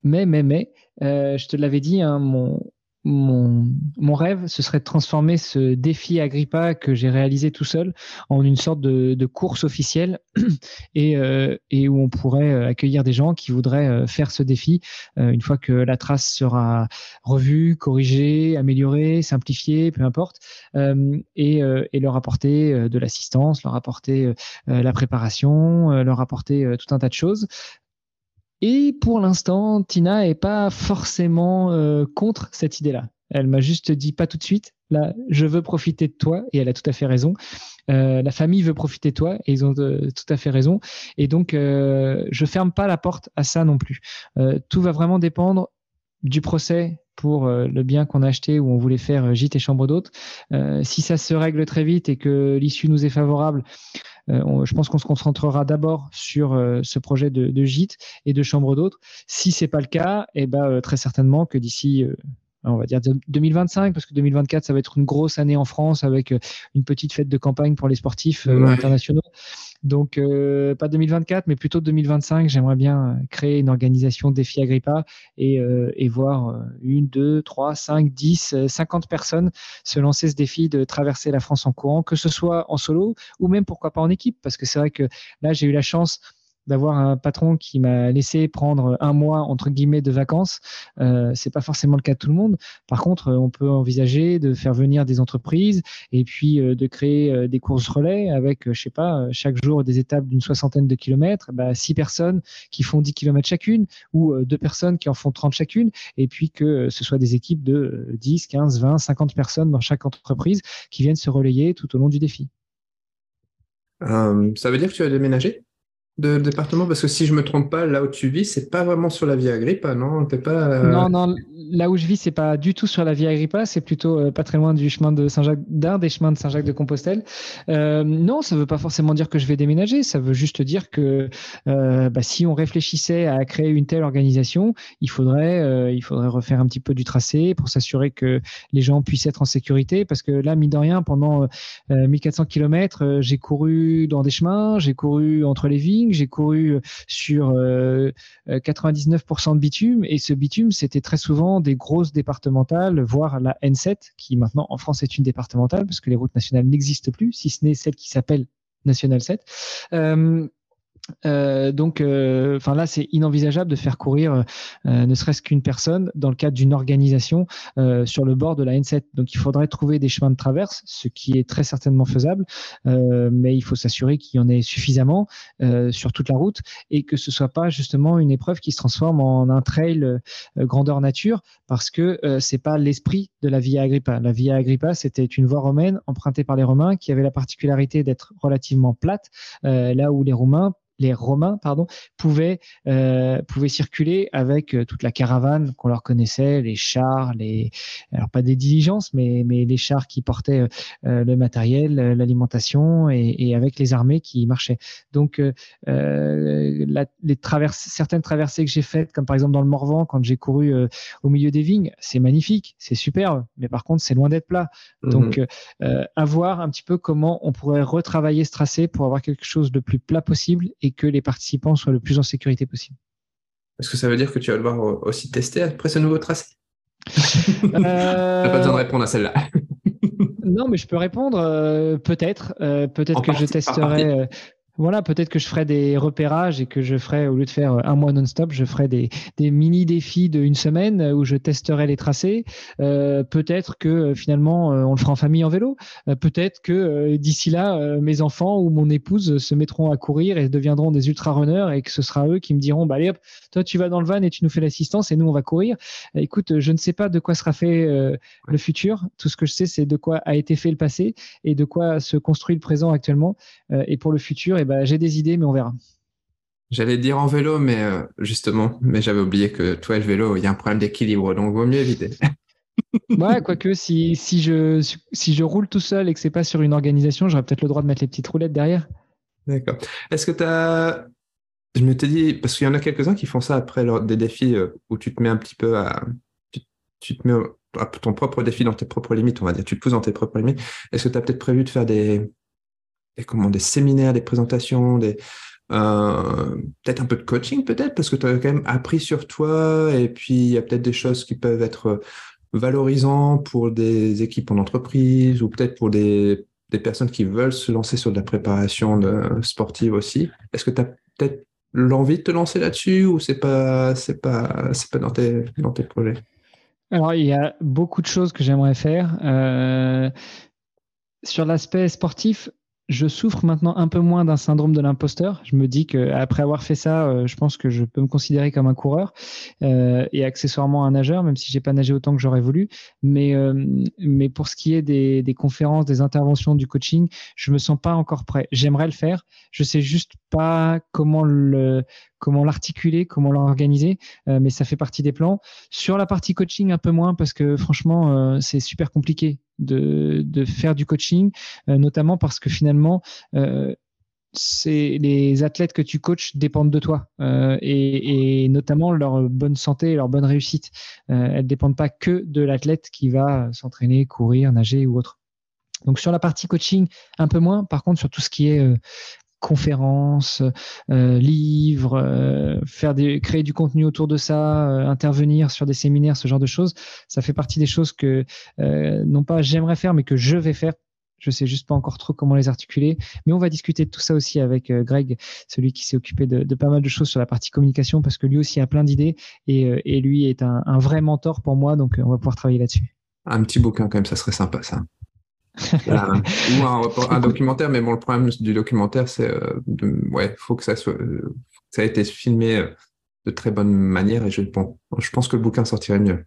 mais, mais, mais, euh, je te l'avais dit, hein, mon, mon, rêve, ce serait de transformer ce défi Agrippa que j'ai réalisé tout seul en une sorte de, course officielle. Et, euh, et, où on pourrait euh, accueillir des gens qui voudraient euh, faire ce défi une fois que la trace sera revue, corrigée, améliorée, simplifiée, peu importe, et, leur apporter de l'assistance, leur apporter la préparation, leur apporter tout un tas de choses et pour l'instant, Tina est pas forcément euh, contre cette idée-là. Elle m'a juste dit pas tout de suite. Là, je veux profiter de toi et elle a tout à fait raison. Euh, la famille veut profiter de toi et ils ont tout à fait raison. Et donc, euh, je ferme pas la porte à ça non plus. tout va vraiment dépendre du procès pour le bien qu'on a acheté où on voulait faire gîte et chambre d'hôte. si ça se règle très vite et que l'issue nous est favorable, euh, je pense qu'on se concentrera d'abord sur euh, ce projet de, gîte et de chambre d'hôtes. Si c'est pas le cas, eh ben, euh, très certainement que d'ici on va dire 2025, parce que 2024, ça va être une grosse année en France avec une petite fête de campagne pour les sportifs internationaux. Donc, euh, pas 2024, mais plutôt 2025. J'aimerais bien euh, créer une organisation défi Agrippa et, euh, et voir une, deux, trois, cinq, dix, cinquante personnes se lancer ce défi de traverser la France en courant, que ce soit en solo ou même pourquoi pas en équipe, parce que c'est vrai que là, j'ai eu la chance d'avoir un patron qui m'a laissé prendre un mois entre guillemets de vacances. Euh, c'est pas forcément le cas de tout le monde. Par contre, on peut envisager de faire venir des entreprises et puis euh, de créer euh, des courses relais avec, je sais pas, chaque jour des étapes d'une soixantaine de kilomètres, bah, six personnes qui font 10 kilomètres chacune ou deux personnes qui en font 30 chacune et puis que ce soit des équipes de 10, 15, 20, 50 personnes dans chaque entreprise qui viennent se relayer tout au long du défi. ça veut dire que tu as déménagé? De département Parce que si je me trompe pas, là où tu vis, c'est pas vraiment sur la Via Agrippa, non? Pas, euh, Non, non, là où je vis, c'est pas du tout sur la Via Agrippa, c'est plutôt euh, pas très loin du chemin de Saint-Jacques, d'un des chemins de Saint-Jacques de Compostelle. Euh, non, ça veut pas forcément dire que je vais déménager, ça veut juste dire que bah, si on réfléchissait à créer une telle organisation, il faudrait, il faudrait refaire un petit peu du tracé pour s'assurer que les gens puissent être en sécurité, parce que là, mine de rien, pendant 1400 km, j'ai couru dans des chemins, j'ai couru entre les j'ai couru euh, sur 99% euh, euh, de bitume et ce bitume, c'était très souvent des grosses départementales, voire la N7, qui maintenant en France est une départementale parce que les routes nationales n'existent plus, si ce n'est celle qui s'appelle National 7. Euh, donc, euh, enfin là, c'est inenvisageable de faire courir euh, ne serait-ce qu'une personne dans le cadre d'une organisation sur le bord de la N7. Donc, il faudrait trouver des chemins de traverse, ce qui est très certainement faisable, mais il faut s'assurer qu'il y en ait suffisamment sur toute la route et que ce soit pas justement une épreuve qui se transforme en un trail grandeur nature, parce que c'est pas l'esprit de la Via Agrippa. La Via Agrippa, c'était une voie romaine empruntée par les Romains qui avait la particularité d'être relativement plate, là où les Romains les Romains pardon, pouvaient, euh, pouvaient circuler avec euh, toute la caravane qu'on leur connaissait, les chars, les alors pas des diligences, mais, mais les chars qui portaient euh, le matériel, l'alimentation et, et, avec les armées qui marchaient. Donc la, les traverses, certaines traversées que j'ai faites, comme par exemple dans le Morvan, quand j'ai couru au milieu des vignes, c'est magnifique, c'est superbe, mais par contre c'est loin d'être plat. Mmh Donc à voir un petit peu comment on pourrait retravailler ce tracé pour avoir quelque chose de plus plat possible et que les participants soient le plus en sécurité possible. Est-ce que ça veut dire que tu vas devoir aussi tester après ce nouveau tracé? Euh... pas besoin de répondre à celle-là. non, mais je peux répondre. Euh, peut-être. Euh, peut-être que je testerai. Voilà, peut-être que je ferai des repérages et que je ferai, au lieu de faire un mois non-stop, je ferai des, mini défis d'une semaine où je testerai les tracés. Euh, peut-être que euh, finalement, euh, on le fera en famille en vélo. Peut-être que d'ici là, mes enfants ou mon épouse se mettront à courir et deviendront des ultra-runners et que ce sera eux qui me diront, bah allez hop, toi tu vas dans le van et tu nous fais l'assistance et nous on va courir. Écoute, je ne sais pas de quoi sera fait le futur. Tout ce que je sais, c'est de quoi a été fait le passé et de quoi se construit le présent actuellement. et pour le futur, eh ben, j'ai des idées, mais on verra. J'allais dire en vélo, mais euh, justement, mais j'avais oublié que toi et le vélo, il y a un problème d'équilibre, donc vaut mieux éviter. ouais, quoique si, si, je, si je roule tout seul et que c'est pas sur une organisation, j'aurais peut-être le droit de mettre les petites roulettes derrière. D'accord. Est-ce que tu as. Je me t'ai dit, parce qu'il y en a quelques-uns qui font ça après des défis euh, où tu te mets un petit peu à. Tu, te mets à ton propre défi dans tes propres limites, on va dire. Tu te pousses dans tes propres limites. Est-ce que tu as peut-être prévu de faire des, des, comment, des séminaires, des présentations, euh, peut-être un peu de coaching, peut-être, parce que tu as quand même appris sur toi, et puis il y a peut-être des choses qui peuvent être valorisantes pour des équipes en entreprise, ou peut-être pour des, personnes qui veulent se lancer sur de la préparation sportive aussi. Est-ce que tu as peut-être l'envie de te lancer là-dessus, ou c'est pas, c'est pas, c'est pas dans tes, dans tes projets? Alors, il y a beaucoup de choses que j'aimerais faire. Euh, sur l'aspect sportif, je souffre maintenant un peu moins d'un syndrome de l'imposteur. Je me dis qu'après avoir fait ça, euh, je pense que je peux me considérer comme un coureur euh, et accessoirement un nageur, même si j'ai pas nagé autant que j'aurais voulu. Mais, euh, mais pour ce qui est des, des, conférences, des interventions, du coaching, je me sens pas encore prêt. J'aimerais le faire. Je sais juste pas comment le comment l'articuler, comment l'organiser, mais ça fait partie des plans. Sur la partie coaching, un peu moins parce que franchement, c'est super compliqué de, faire du coaching, notamment parce que finalement, euh, c'est les athlètes que tu coaches dépendent de toi euh, et, notamment leur bonne santé et leur bonne réussite. Euh, elles dépendent pas que de l'athlète qui va s'entraîner, courir, nager ou autre. Donc sur la partie coaching, un peu moins. Par contre, sur tout ce qui est euh, conférences, euh, livres, faire des, créer du contenu autour de ça, intervenir sur des séminaires, ce genre de choses, ça fait partie des choses que non pas j'aimerais faire, mais que je vais faire je sais juste pas encore trop comment les articuler, mais on va discuter de tout ça aussi avec euh, Greg, celui qui s'est occupé de, pas mal de choses sur la partie communication, parce que lui aussi a plein d'idées et, euh, lui est un, vrai mentor pour moi, donc euh, on va pouvoir travailler là-dessus. Un petit bouquin quand même, ça serait sympa ça. Ou un, documentaire, mais bon, le problème du documentaire, c'est ouais, faut que ça soit, ça a été filmé de très bonne manière et je, bon, je pense que le bouquin sortirait mieux.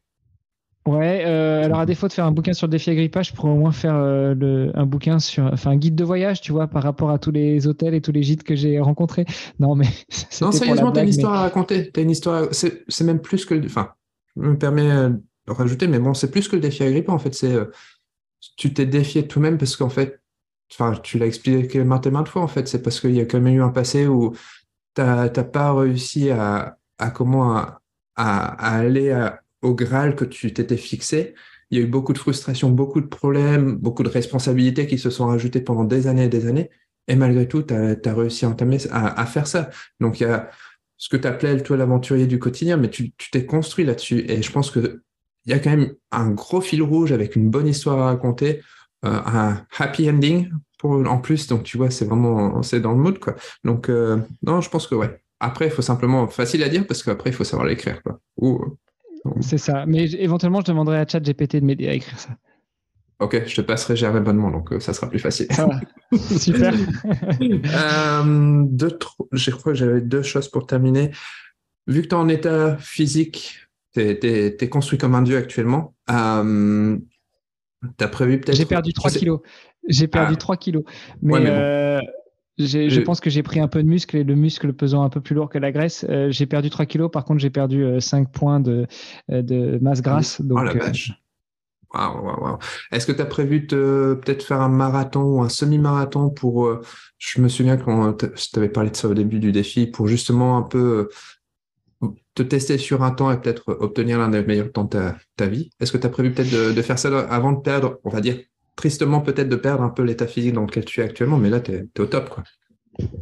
Ouais, euh, alors à défaut de faire un bouquin sur le défi Agrippa, je pourrais au moins faire euh, le, un bouquin sur, enfin un guide de voyage, tu vois, par rapport à tous les hôtels et tous les gîtes que j'ai rencontrés. Non, mais non, sérieusement, t'as une histoire à raconter. T'as une histoire. C'est même plus que, enfin, je me permets euh, de rajouter, mais bon, c'est plus que le défi Agrippa. En fait, c'est tu t'es défié toi-même parce qu'en fait, enfin, tu l'as expliqué maintes et maintes fois. En fait, c'est parce qu'il y a quand même eu un passé où t'as pas réussi à, à comment à, à aller à au Graal que tu t'étais fixé. Il y a eu beaucoup de frustration, beaucoup de problèmes, beaucoup de responsabilités qui se sont rajoutées pendant des années et des années. Et malgré tout, tu as, réussi à, entamer, à, faire ça. Donc, il y a ce que tu appelais, toi, l'aventurier du quotidien, mais tu t'es construit là-dessus. Et je pense qu'il y a quand même un gros fil rouge avec une bonne histoire à raconter, euh, un happy ending pour, en plus. Donc, tu vois, c'est vraiment, c'est dans le mood, quoi. Donc, euh, non, je pense que ouais. Après, il faut simplement, facile à dire parce qu'après, il faut savoir l'écrire, quoi. Ou c'est ça. Mais éventuellement, je demanderai à ChatGPT de m'aider à écrire ça. Ok, je te passerai j'ai abonnement, donc euh, ça sera plus facile. Super. euh, deux, je crois que j'avais deux choses pour terminer. Vu que tu es en état physique, tu es, construit comme un dieu actuellement. Euh, tu as prévu peut-être. J'ai perdu 3 kilos. J'ai perdu 3 ah. kilos. Mais, euh, je pense que j'ai pris un peu de muscle et le muscle pesant un peu plus lourd que la graisse. Euh, j'ai perdu 3 kilos, par contre, j'ai perdu 5 euh, points de, de masse grasse. Donc, oh la vache. Est-ce que tu as prévu de peut-être faire un marathon ou un semi-marathon pour. je me souviens quand tu avais parlé de ça au début du défi, pour justement un peu te tester sur un temps et peut-être obtenir l'un des meilleurs temps de ta, vie. Est-ce que tu as prévu peut-être de, de, faire ça avant de perdre, on va dire, tristement peut-être de perdre un peu l'état physique dans lequel tu es actuellement, mais là, tu es, au top. Quoi.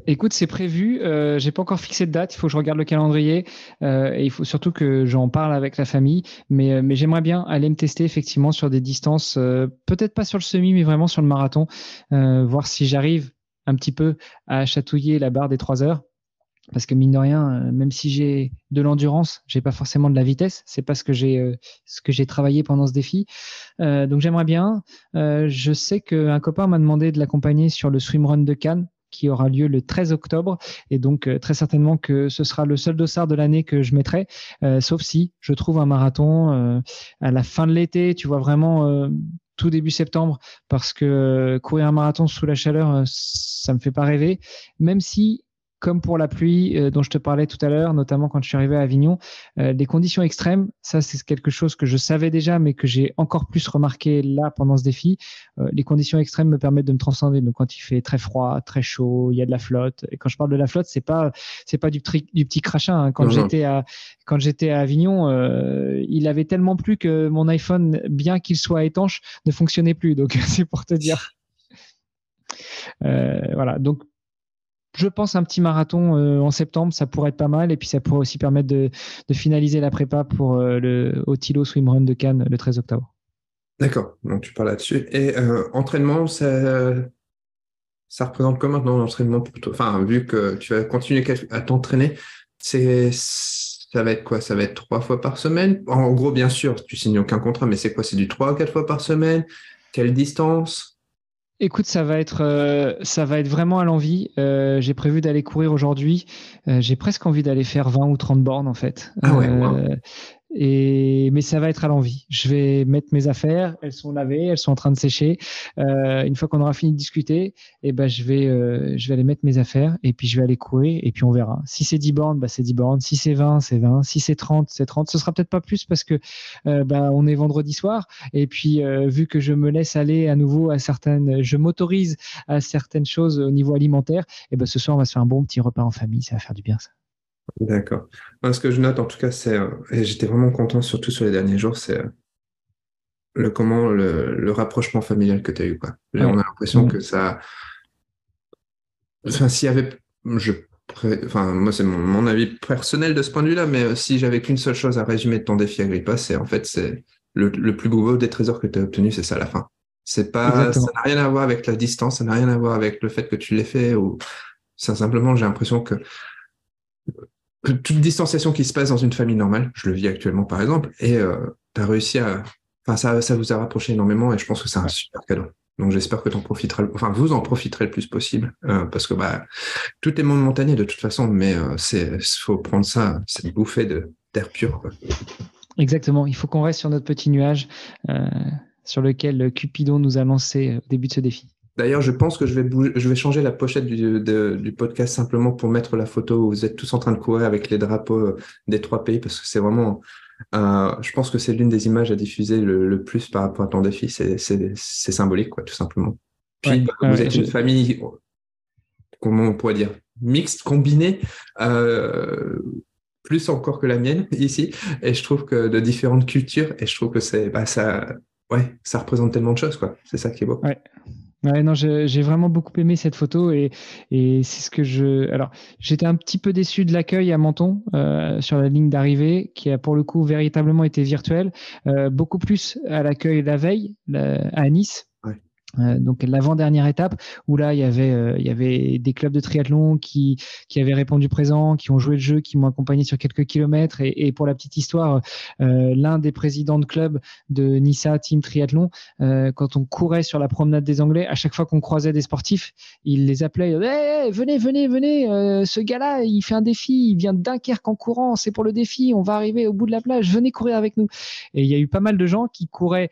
Écoute, c'est prévu. Euh, j'ai pas encore fixé de date. Il faut que je regarde le calendrier euh, et il faut surtout que j'en parle avec la famille. Mais, euh, mais j'aimerais bien aller me tester effectivement sur des distances, euh, peut-être pas sur le semi, mais vraiment sur le marathon, voir si j'arrive un petit peu à chatouiller la barre des trois heures parce que mine de rien, euh, même si j'ai de l'endurance, j'ai pas forcément de la vitesse. C'est pas ce que j'ai euh, ce que j'ai travaillé pendant ce défi. Euh, donc j'aimerais bien. je sais qu'un copain m'a demandé de l'accompagner sur le swimrun de Cannes qui aura lieu le 13 octobre et donc très certainement que ce sera le seul dossard de l'année que je mettrai, sauf si je trouve un marathon à la fin de l'été. Tu vois vraiment tout début septembre parce que courir un marathon sous la chaleur, ça me fait pas rêver. Même si comme pour la pluie euh, dont je te parlais tout à l'heure, notamment quand je suis arrivé à Avignon, euh, des conditions extrêmes, ça c'est quelque chose que je savais déjà, mais que j'ai encore plus remarqué là pendant ce défi. Euh, les conditions extrêmes me permettent de me transcender. Donc quand il fait très froid, très chaud, il y a de la flotte. Et quand je parle de la flotte, c'est pas c'est pas du, du petit crachin. Hein. Quand j'étais à quand j'étais à Avignon, il avait tellement plu que mon iPhone, bien qu'il soit étanche, ne fonctionnait plus. Donc c'est pour te dire. voilà. Donc je pense un petit marathon euh, en septembre, ça pourrait être pas mal. Et puis ça pourrait aussi permettre de, finaliser la prépa pour euh, le Otilo Swimrun de Cannes le 13 octobre. D'accord, donc tu parles là-dessus. Et euh, entraînement, ça, représente comment maintenant l'entraînement pour toi? Enfin, vu que tu vas continuer à t'entraîner, ça va être quoi? Ça va être trois fois par semaine? En gros, bien sûr, tu signes aucun contrat, mais c'est quoi? C'est du trois ou quatre fois par semaine? Quelle distance? Écoute, ça va être, ça va être vraiment à l'envie. j'ai prévu d'aller courir aujourd'hui. j'ai presque envie d'aller faire 20 ou 30 bornes en fait. Ah ouais, et mais ça va être à l'envie. Je vais mettre mes affaires, elles sont lavées, elles sont en train de sécher. Euh, une fois qu'on aura fini de discuter, et eh ben je vais euh, je vais aller mettre mes affaires et puis je vais aller courir et puis on verra. Si c'est 10 bornes, bah c'est 10 bornes. Si c'est 20, c'est 20. Si c'est 30, c'est 30. Ce sera peut-être pas plus parce que euh, bah, on est vendredi soir et puis euh, vu que je me laisse aller à nouveau à certaines, je m'autorise à certaines choses au niveau alimentaire, et eh ben ce soir on va se faire un bon petit repas en famille. Ça va faire du bien ça. D'accord. Ce que je note en tout cas, c'est, euh, et j'étais vraiment content, surtout sur les derniers jours, c'est euh, le comment le, rapprochement familial que tu as eu. Quoi. on a l'impression que ça. Enfin, s'il y avait. Je... Enfin, moi, c'est mon, avis personnel de ce point de vue-là, mais euh, si j'avais qu'une seule chose à résumer de ton défi Agrippa, c'est en fait, c'est le, plus beau des trésors que tu as obtenu, c'est ça à la fin. C'est pas, ça n'a rien à voir avec la distance, ça n'a rien à voir avec le fait que tu l'aies fait ou ça simplement, j'ai l'impression que toute distanciation qui se passe dans une famille normale, je le vis actuellement par exemple, et euh, tu as réussi à. Enfin, ça, ça vous a rapproché énormément et je pense que c'est un super cadeau. Donc j'espère que tu en profiteras, enfin vous en profiterez le plus possible, euh, parce que bah tout est montagne de toute façon, mais euh, c'est faut prendre ça, cette bouffée de d'air pur. Quoi. Exactement, il faut qu'on reste sur notre petit nuage euh, sur lequel Cupidon nous a lancé au début de ce défi. D'ailleurs, je pense que je vais, je vais changer la pochette du, du, podcast simplement pour mettre la photo où vous êtes tous en train de courir avec les drapeaux euh, des trois pays, parce que c'est vraiment, euh, je pense que c'est l'une des images à diffuser le, plus par rapport à ton défi. C'est symbolique, quoi, tout simplement. Puis, bah, vous êtes une famille, comment on pourrait dire, mixte, combinée, euh, plus encore que la mienne ici. Et je trouve que de différentes cultures, et je trouve que c'est, bah, ça, ouais, ça représente tellement de choses, quoi. C'est ça qui est beau. Ouais. Ouais, non, j'ai vraiment beaucoup aimé cette photo et, c'est ce que je. Alors, j'étais un petit peu déçu de l'accueil à Menton euh, sur la ligne d'arrivée, qui a pour le coup véritablement été virtuel, euh, beaucoup plus à l'accueil la veille à Nice. Euh, donc l'avant-dernière étape où là il y avait euh, il y avait des clubs de triathlon qui qui avaient répondu présent, qui ont joué le jeu, qui m'ont accompagné sur quelques kilomètres et, pour la petite histoire, euh, l'un des présidents de club de Nissa Team Triathlon, quand on courait sur la promenade des Anglais, à chaque fois qu'on croisait des sportifs, il les appelait, hey, venez venez venez, ce gars-là il fait un défi, il vient de Dunkerque en courant, c'est pour le défi, on va arriver au bout de la plage, venez courir avec nous. Et il y a eu pas mal de gens qui couraient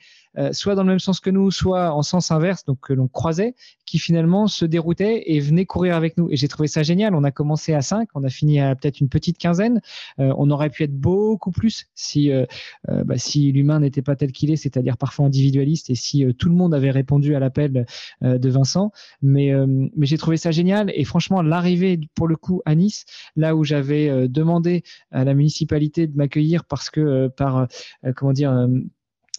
soit dans le même sens que nous, soit en sens inverse donc que l'on croisait, qui finalement se déroutaient et venaient courir avec nous. Et j'ai trouvé ça génial. On a commencé à 5, on a fini à peut-être une petite quinzaine. Euh, on aurait pu être beaucoup plus si, euh, euh, bah, si l'humain n'était pas tel qu'il est, c'est-à-dire parfois individualiste, et si tout le monde avait répondu à l'appel de Vincent. Mais, mais j'ai trouvé ça génial. Et franchement, l'arrivée pour le coup à Nice, là où j'avais demandé à la municipalité de m'accueillir parce que par comment dire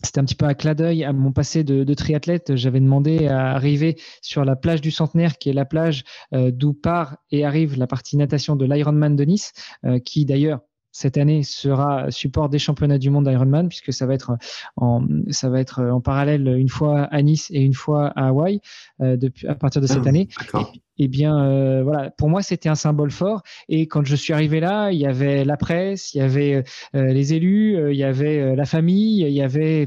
c'était un petit peu un clin d'œil à mon passé de, triathlète. J'avais demandé à arriver sur la plage du Centenaire, qui est la plage euh, d'où part et arrive la partie natation de l'Ironman de Nice, euh, qui d'ailleurs cette année sera support des championnats du monde d'Ironman puisque ça va être en ça va être en parallèle une fois à Nice et une fois à Hawaï euh, depuis à partir de cette ah, année. Et, bien euh, voilà, pour moi c'était un symbole fort. Et quand je suis arrivé là, il y avait la presse, il y avait euh, les élus, il y avait la famille, il y avait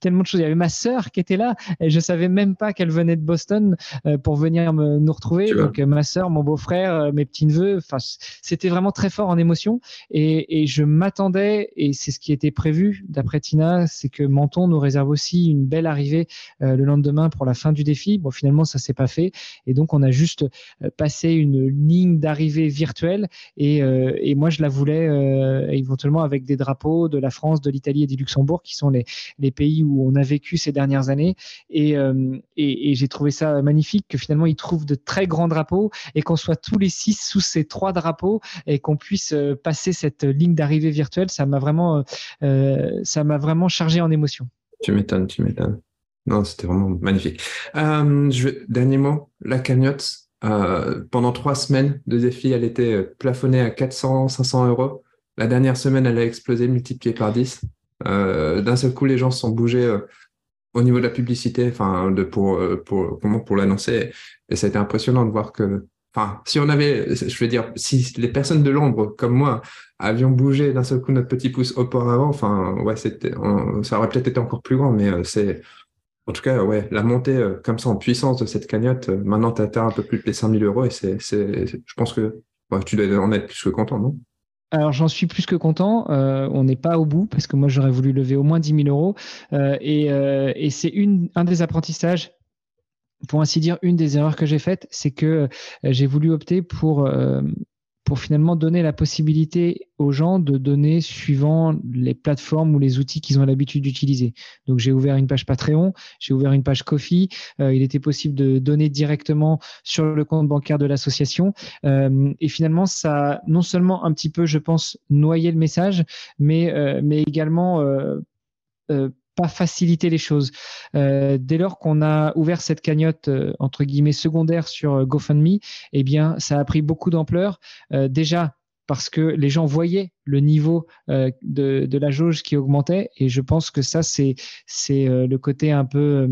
tellement de choses. Il y avait ma sœur qui était là et je savais même pas qu'elle venait de Boston euh, pour venir me, nous retrouver. Donc euh, ma sœur, mon beau-frère, euh, mes petits neveux. Enfin, c'était vraiment très fort en émotion et, et je m'attendais et c'est ce qui était prévu d'après Tina, c'est que Menton nous réserve aussi une belle arrivée le lendemain pour la fin du défi. Bon, finalement, ça s'est pas fait et donc on a juste passé une ligne d'arrivée virtuelle et, et moi je la voulais éventuellement avec des drapeaux de la France, de l'Italie et du Luxembourg qui sont les, les pays où où on a vécu ces dernières années. Euh, et, j'ai trouvé ça magnifique que finalement ils trouvent de très grands drapeaux et qu'on soit tous les six sous ces trois drapeaux et qu'on puisse euh, passer cette ligne d'arrivée virtuelle. Ça m'a vraiment, euh, vraiment chargé en émotion. Tu m'étonnes, tu m'étonnes. Non, c'était vraiment magnifique. vais, dernier mot, la cagnotte. pendant trois semaines de défi, elle était plafonnée à 400, 500 euros. La dernière semaine, elle a explosé, multipliée par 10. Euh, d'un seul coup, les gens se sont bougés euh, au niveau de la publicité, enfin, euh, pour comment pour l'annoncer. Et ça a été impressionnant de voir que, si on avait, je veux dire, si les personnes de l'ombre comme moi avions bougé d'un seul coup notre petit pouce auparavant, enfin, ouais, c'était, ça aurait peut-être été encore plus grand, mais c'est En tout cas, la montée comme ça en puissance de cette cagnotte, maintenant tu atteint un peu plus de les 5000 euros et c'est, je pense que tu dois en être plus que content, non? Alors j'en suis plus que content. on n'est pas au bout parce que moi j'aurais voulu lever au moins 10 000 euros. et, et c'est un des apprentissages pour ainsi dire, une des erreurs que j'ai faites, c'est que euh, j'ai voulu opter pour, euh, pour finalement donner la possibilité aux gens de donner suivant les plateformes ou les outils qu'ils ont l'habitude d'utiliser. Donc j'ai ouvert une page Patreon, j'ai ouvert une page Kofi. Euh, il était possible de donner directement sur le compte bancaire de l'association. et finalement, ça a non seulement un petit peu, je pense, noyé le message, mais, mais également pas faciliter les choses. Euh, dès lors qu'on a ouvert cette cagnotte euh, entre guillemets secondaire sur euh, GoFundMe, eh bien, ça a pris beaucoup d'ampleur. déjà parce que les gens voyaient le niveau de, de, la jauge qui augmentait, et je pense que ça, c'est c'est le côté un peu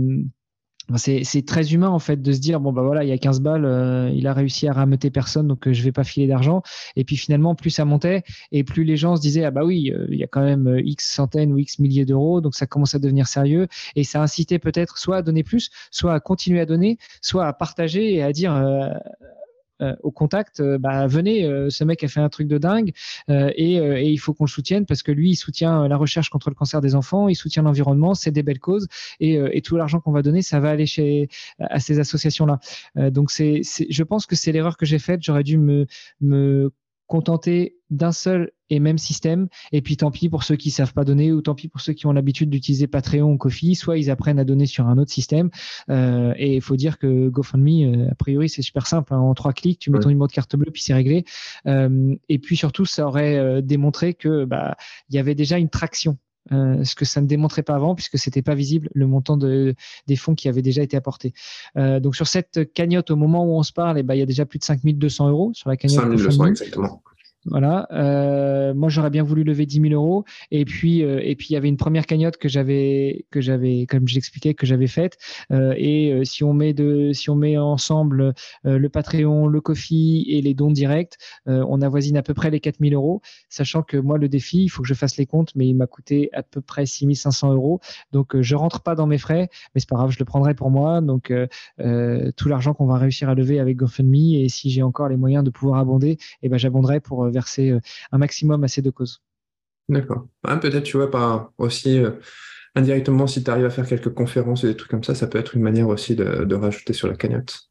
c'est très humain en fait de se dire bon bah voilà il y a 15 balles euh, il a réussi à rameuter personne donc euh, je vais pas filer d'argent. Et puis finalement plus ça montait et plus les gens se disaient ah bah oui euh, il y a quand même x centaines ou x milliers d'euros donc ça commence à devenir sérieux. Et ça incitait peut-être soit à donner plus soit à continuer à donner soit à partager et à dire euh, au contact, euh, bah, venez, euh, ce mec a fait un truc de dingue et, et, il faut qu'on le soutienne parce que lui, il soutient la recherche contre le cancer des enfants, il soutient l'environnement, c'est des belles causes et, et tout l'argent qu'on va donner, ça va aller chez à ces associations-là. donc c'est, je pense que c'est l'erreur que j'ai faite. J'aurais dû me, me contenter d'un seul et même système. Et puis tant pis pour ceux qui savent pas donner ou tant pis pour ceux qui ont l'habitude d'utiliser Patreon ou Kofi, soit ils apprennent à donner sur un autre système. Euh, et il faut dire que GoFundMe, euh, a priori, c'est super simple. Hein. En trois clics, tu mets ton numéro de carte bleue puis c'est réglé. Euh, et puis surtout, ça aurait démontré que bah il y avait déjà une traction. Euh, ce que ça ne démontrait pas avant puisque c'était pas visible le montant de, des fonds qui avaient déjà été apportés. donc sur cette cagnotte au moment où on se parle, eh ben, il y a déjà plus de 5200 euros sur la cagnotte. 5200 exactement. Voilà. Euh, moi, j'aurais bien voulu lever 10 000 euros. Et puis, euh, et puis, il y avait une première cagnotte que j'avais, que j'avais, comme je l'expliquais, que j'avais faite. Euh, et si on met de, si on met ensemble le Patreon, le Kofi et les dons directs, on avoisine à peu près les 4 000 euros. Sachant que moi, le défi, il faut que je fasse les comptes, mais il m'a coûté à peu près 6 500 euros. Donc, je rentre pas dans mes frais, mais c'est pas grave, je le prendrai pour moi. Donc, tout l'argent qu'on va réussir à lever avec GoFundMe et si j'ai encore les moyens de pouvoir abonder, eh ben, j'abonderai pour verser euh, un maximum à ces deux causes. D'accord. Ah, peut-être, tu vois, par aussi euh, indirectement, si tu arrives à faire quelques conférences et des trucs comme ça, ça peut être une manière aussi de, rajouter sur la cagnotte.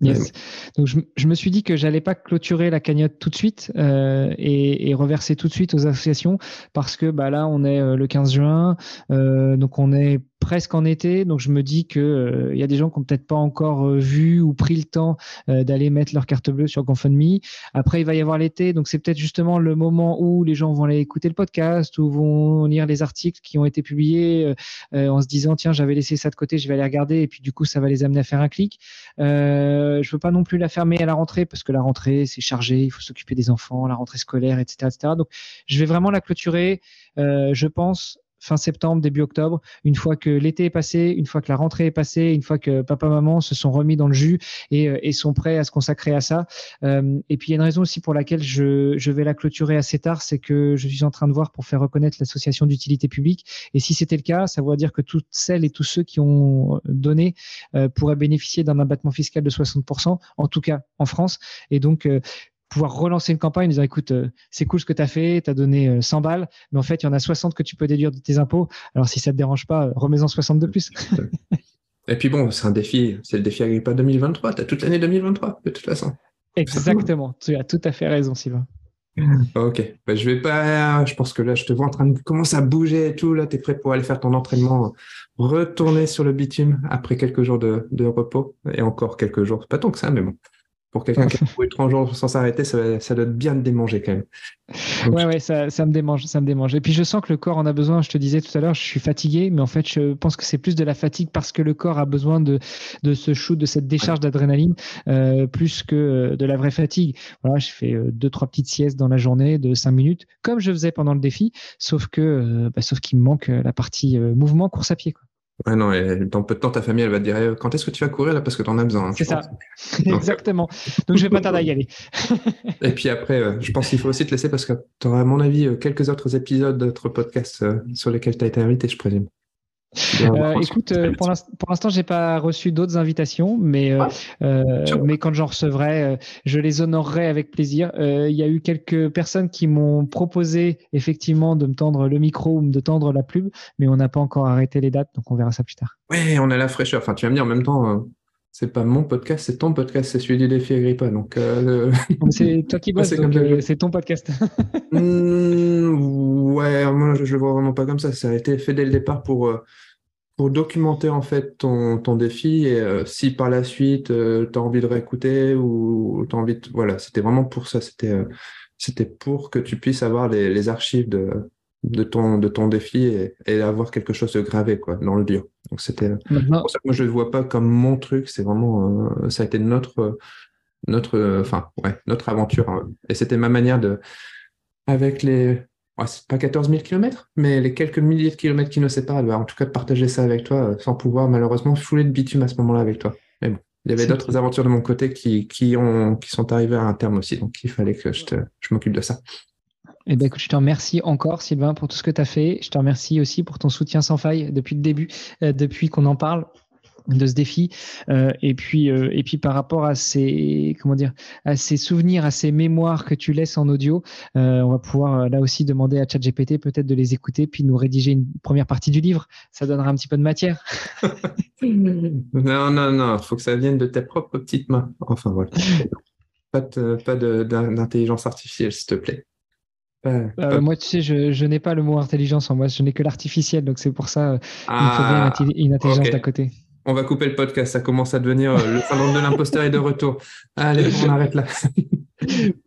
Yes. Donc je, me suis dit que j'allais pas clôturer la cagnotte tout de suite euh, et, reverser tout de suite aux associations parce que bah là on est le 15 juin, donc on est presque en été, donc je me dis que il euh, y a des gens qui ont peut-être pas encore euh, vu ou pris le temps euh, d'aller mettre leur carte bleue sur GoFundMe. Après, il va y avoir l'été, donc c'est peut-être justement le moment où les gens vont aller écouter le podcast ou vont lire les articles qui ont été publiés en se disant tiens j'avais laissé ça de côté, je vais aller regarder et puis du coup ça va les amener à faire un clic. je veux pas non plus la fermer à la rentrée parce que la rentrée c'est chargé, il faut s'occuper des enfants, la rentrée scolaire, etc., etc. Donc je vais vraiment la clôturer. je pense fin septembre, début octobre, une fois que l'été est passé, une fois que la rentrée est passée, une fois que papa, maman se sont remis dans le jus et, euh, sont prêts à se consacrer à ça. Euh, et puis il y a une raison aussi pour laquelle je, vais la clôturer assez tard, c'est que je suis en train de voir pour faire reconnaître l'association d'utilité publique. Et si c'était le cas, ça voudrait dire que toutes celles et tous ceux qui ont donné euh, pourraient bénéficier d'un abattement fiscal de 60%, en tout cas en France. Et donc, pouvoir relancer une campagne en disant écoute, euh, c'est cool ce que tu as fait, tu as donné 100 euh, balles, mais en fait, il y en a 60 que tu peux déduire de tes impôts. Alors, si ça te dérange pas, euh, remets-en 60 de plus. Et puis bon, c'est un défi, c'est le défi Agrippa 2023. Tu as toute l'année 2023, de toute façon. Exactement, tu as tout à fait raison, Sylvain. Ok, ben, je vais pas. Je pense que là, je te vois en train de commencer à bouger et tout. Là, tu es prêt pour aller faire ton entraînement, retourner sur le bitume après quelques jours de, de repos et encore quelques jours. Pas tant que ça, mais bon. Pour quelqu'un qui a couru 30 jours sans s'arrêter, ça, ça, doit bien te démanger quand même. ouais, ouais, ça, ça, me démange, ça me démange. Et puis je sens que le corps en a besoin. Je te disais tout à l'heure, je suis fatigué, mais en fait, je pense que c'est plus de la fatigue parce que le corps a besoin de, de ce shoot, de cette décharge d'adrénaline, euh, plus que euh, de la vraie fatigue. Voilà, je fais euh, deux, trois petites siestes dans la journée de 5 minutes, comme je faisais pendant le défi, sauf que, bah, sauf qu'il me manque la partie mouvement, course à pied. Quoi. Ouais, non, et dans peu de temps, ta famille, elle va te dire eh, quand est-ce que tu vas courir là? Parce que tu en as besoin. Hein, c'est ça, exactement. Donc je vais pas tarder à y aller. et puis après, euh, je pense qu'il faut aussi te laisser parce que tu auras, à mon avis, euh, quelques autres épisodes d'autres podcasts euh, sur lesquels tu as été invité, je présume. Euh, écoute, euh, pour l'instant, j'ai pas reçu d'autres invitations, mais euh, mais quand j'en recevrai, je les honorerai avec plaisir. Il y a eu quelques personnes qui m'ont proposé effectivement de me tendre le micro ou de tendre la pub, mais on n'a pas encore arrêté les dates, donc on verra ça plus tard. Oui, on a la fraîcheur. Enfin, tu vas me dire en même temps, c'est pas mon podcast, c'est ton podcast, c'est celui du défi Agrippa. Donc, c'est toi qui bosses, c'est ton podcast. Mmh, ouais, moi je le vois vraiment pas comme ça. Ça a été fait dès le départ pour pour documenter en fait ton, ton défi et euh, si par la suite euh, tu as envie de réécouter ou tu as envie de... Voilà, c'était vraiment pour ça. C'était euh, c'était pour que tu puisses avoir les, les, archives de, de, ton, de ton défi et, et avoir quelque chose de gravé quoi, dans le dur. Donc c'était pour ça que moi je ne le vois pas comme mon truc, c'est vraiment... ça a été notre... notre enfin, ouais, notre aventure. Hein. Et c'était ma manière de... Avec les, c'est pas 14 000 km, mais les quelques milliers de kilomètres qui nous séparent, bah, en tout cas de partager ça avec toi, euh, sans pouvoir malheureusement fouler de bitume à ce moment-là avec toi. Mais bon, il y avait d'autres aventures de mon côté qui, qui, ont, qui sont arrivées à un terme aussi, donc il fallait que je, je m'occupe de ça. Eh ben, écoute, je te remercie encore, Sylvain, pour tout ce que tu as fait. Je te remercie aussi pour ton soutien sans faille depuis le début, euh, depuis qu'on en parle de ce défi. Euh, et puis, euh, et puis par rapport à ces, comment dire, à ces souvenirs, à ces mémoires que tu laisses en audio, euh, on va pouvoir là aussi demander à ChatGPT peut-être de les écouter puis nous rédiger une première partie du livre. Ça donnera un petit peu de matière. non, non, non, il faut que ça vienne de tes propres petites mains. Enfin voilà. pas pas d'intelligence artificielle, s'il te plaît. Moi, tu sais, je, je n'ai pas le mot intelligence en moi, je n'ai que l'artificiel, donc c'est pour ça il me faut bien une, ah, intelligence à côté on va couper le podcast. Ça commence à devenir euh, le syndrome de l'imposteur est de retour. Allez, on arrête là.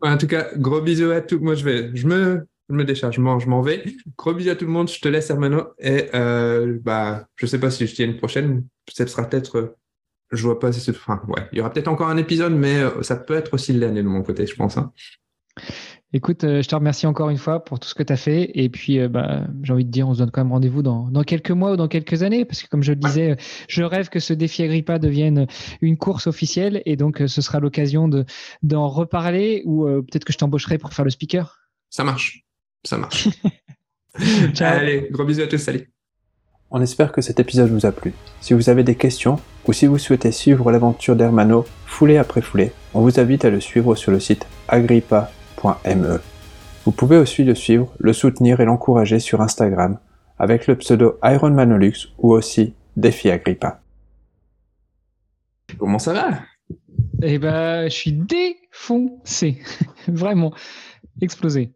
en tout cas, gros bisous à tous. Moi, je vais, je me, me décharge, je m'en vais. Gros bisous à tout le monde. Je te laisse, Hermano. Et euh, bah, je sais pas si je tiens une prochaine. Ce sera peut-être. Euh, je vois pas si c'est. Enfin, ouais, il y aura peut-être encore un épisode, mais euh, ça peut être aussi l'année de mon côté, je pense. Hein. Écoute, euh, je te remercie encore une fois pour tout ce que tu as fait. Et puis, euh, bah, j'ai envie de dire, on se donne quand même rendez-vous dans, quelques mois ou dans quelques années. Parce que, comme je le disais, je rêve que ce défi Agrippa devienne une course officielle. Et donc, euh, ce sera l'occasion d'en reparler ou peut-être que je t'embaucherai pour faire le speaker. Ça marche. Ça marche. Allez, gros bisous à tous. Salut. On espère que cet épisode vous a plu. Si vous avez des questions ou si vous souhaitez suivre l'aventure d'Hermano foulée après foulée, on vous invite à le suivre sur le site agrippa E. Vous pouvez aussi le suivre, le soutenir et l'encourager sur Instagram avec le pseudo Ironmanolux ou aussi Défi Agrippa. Comment ça va? Eh ben, je suis défoncé, vraiment explosé.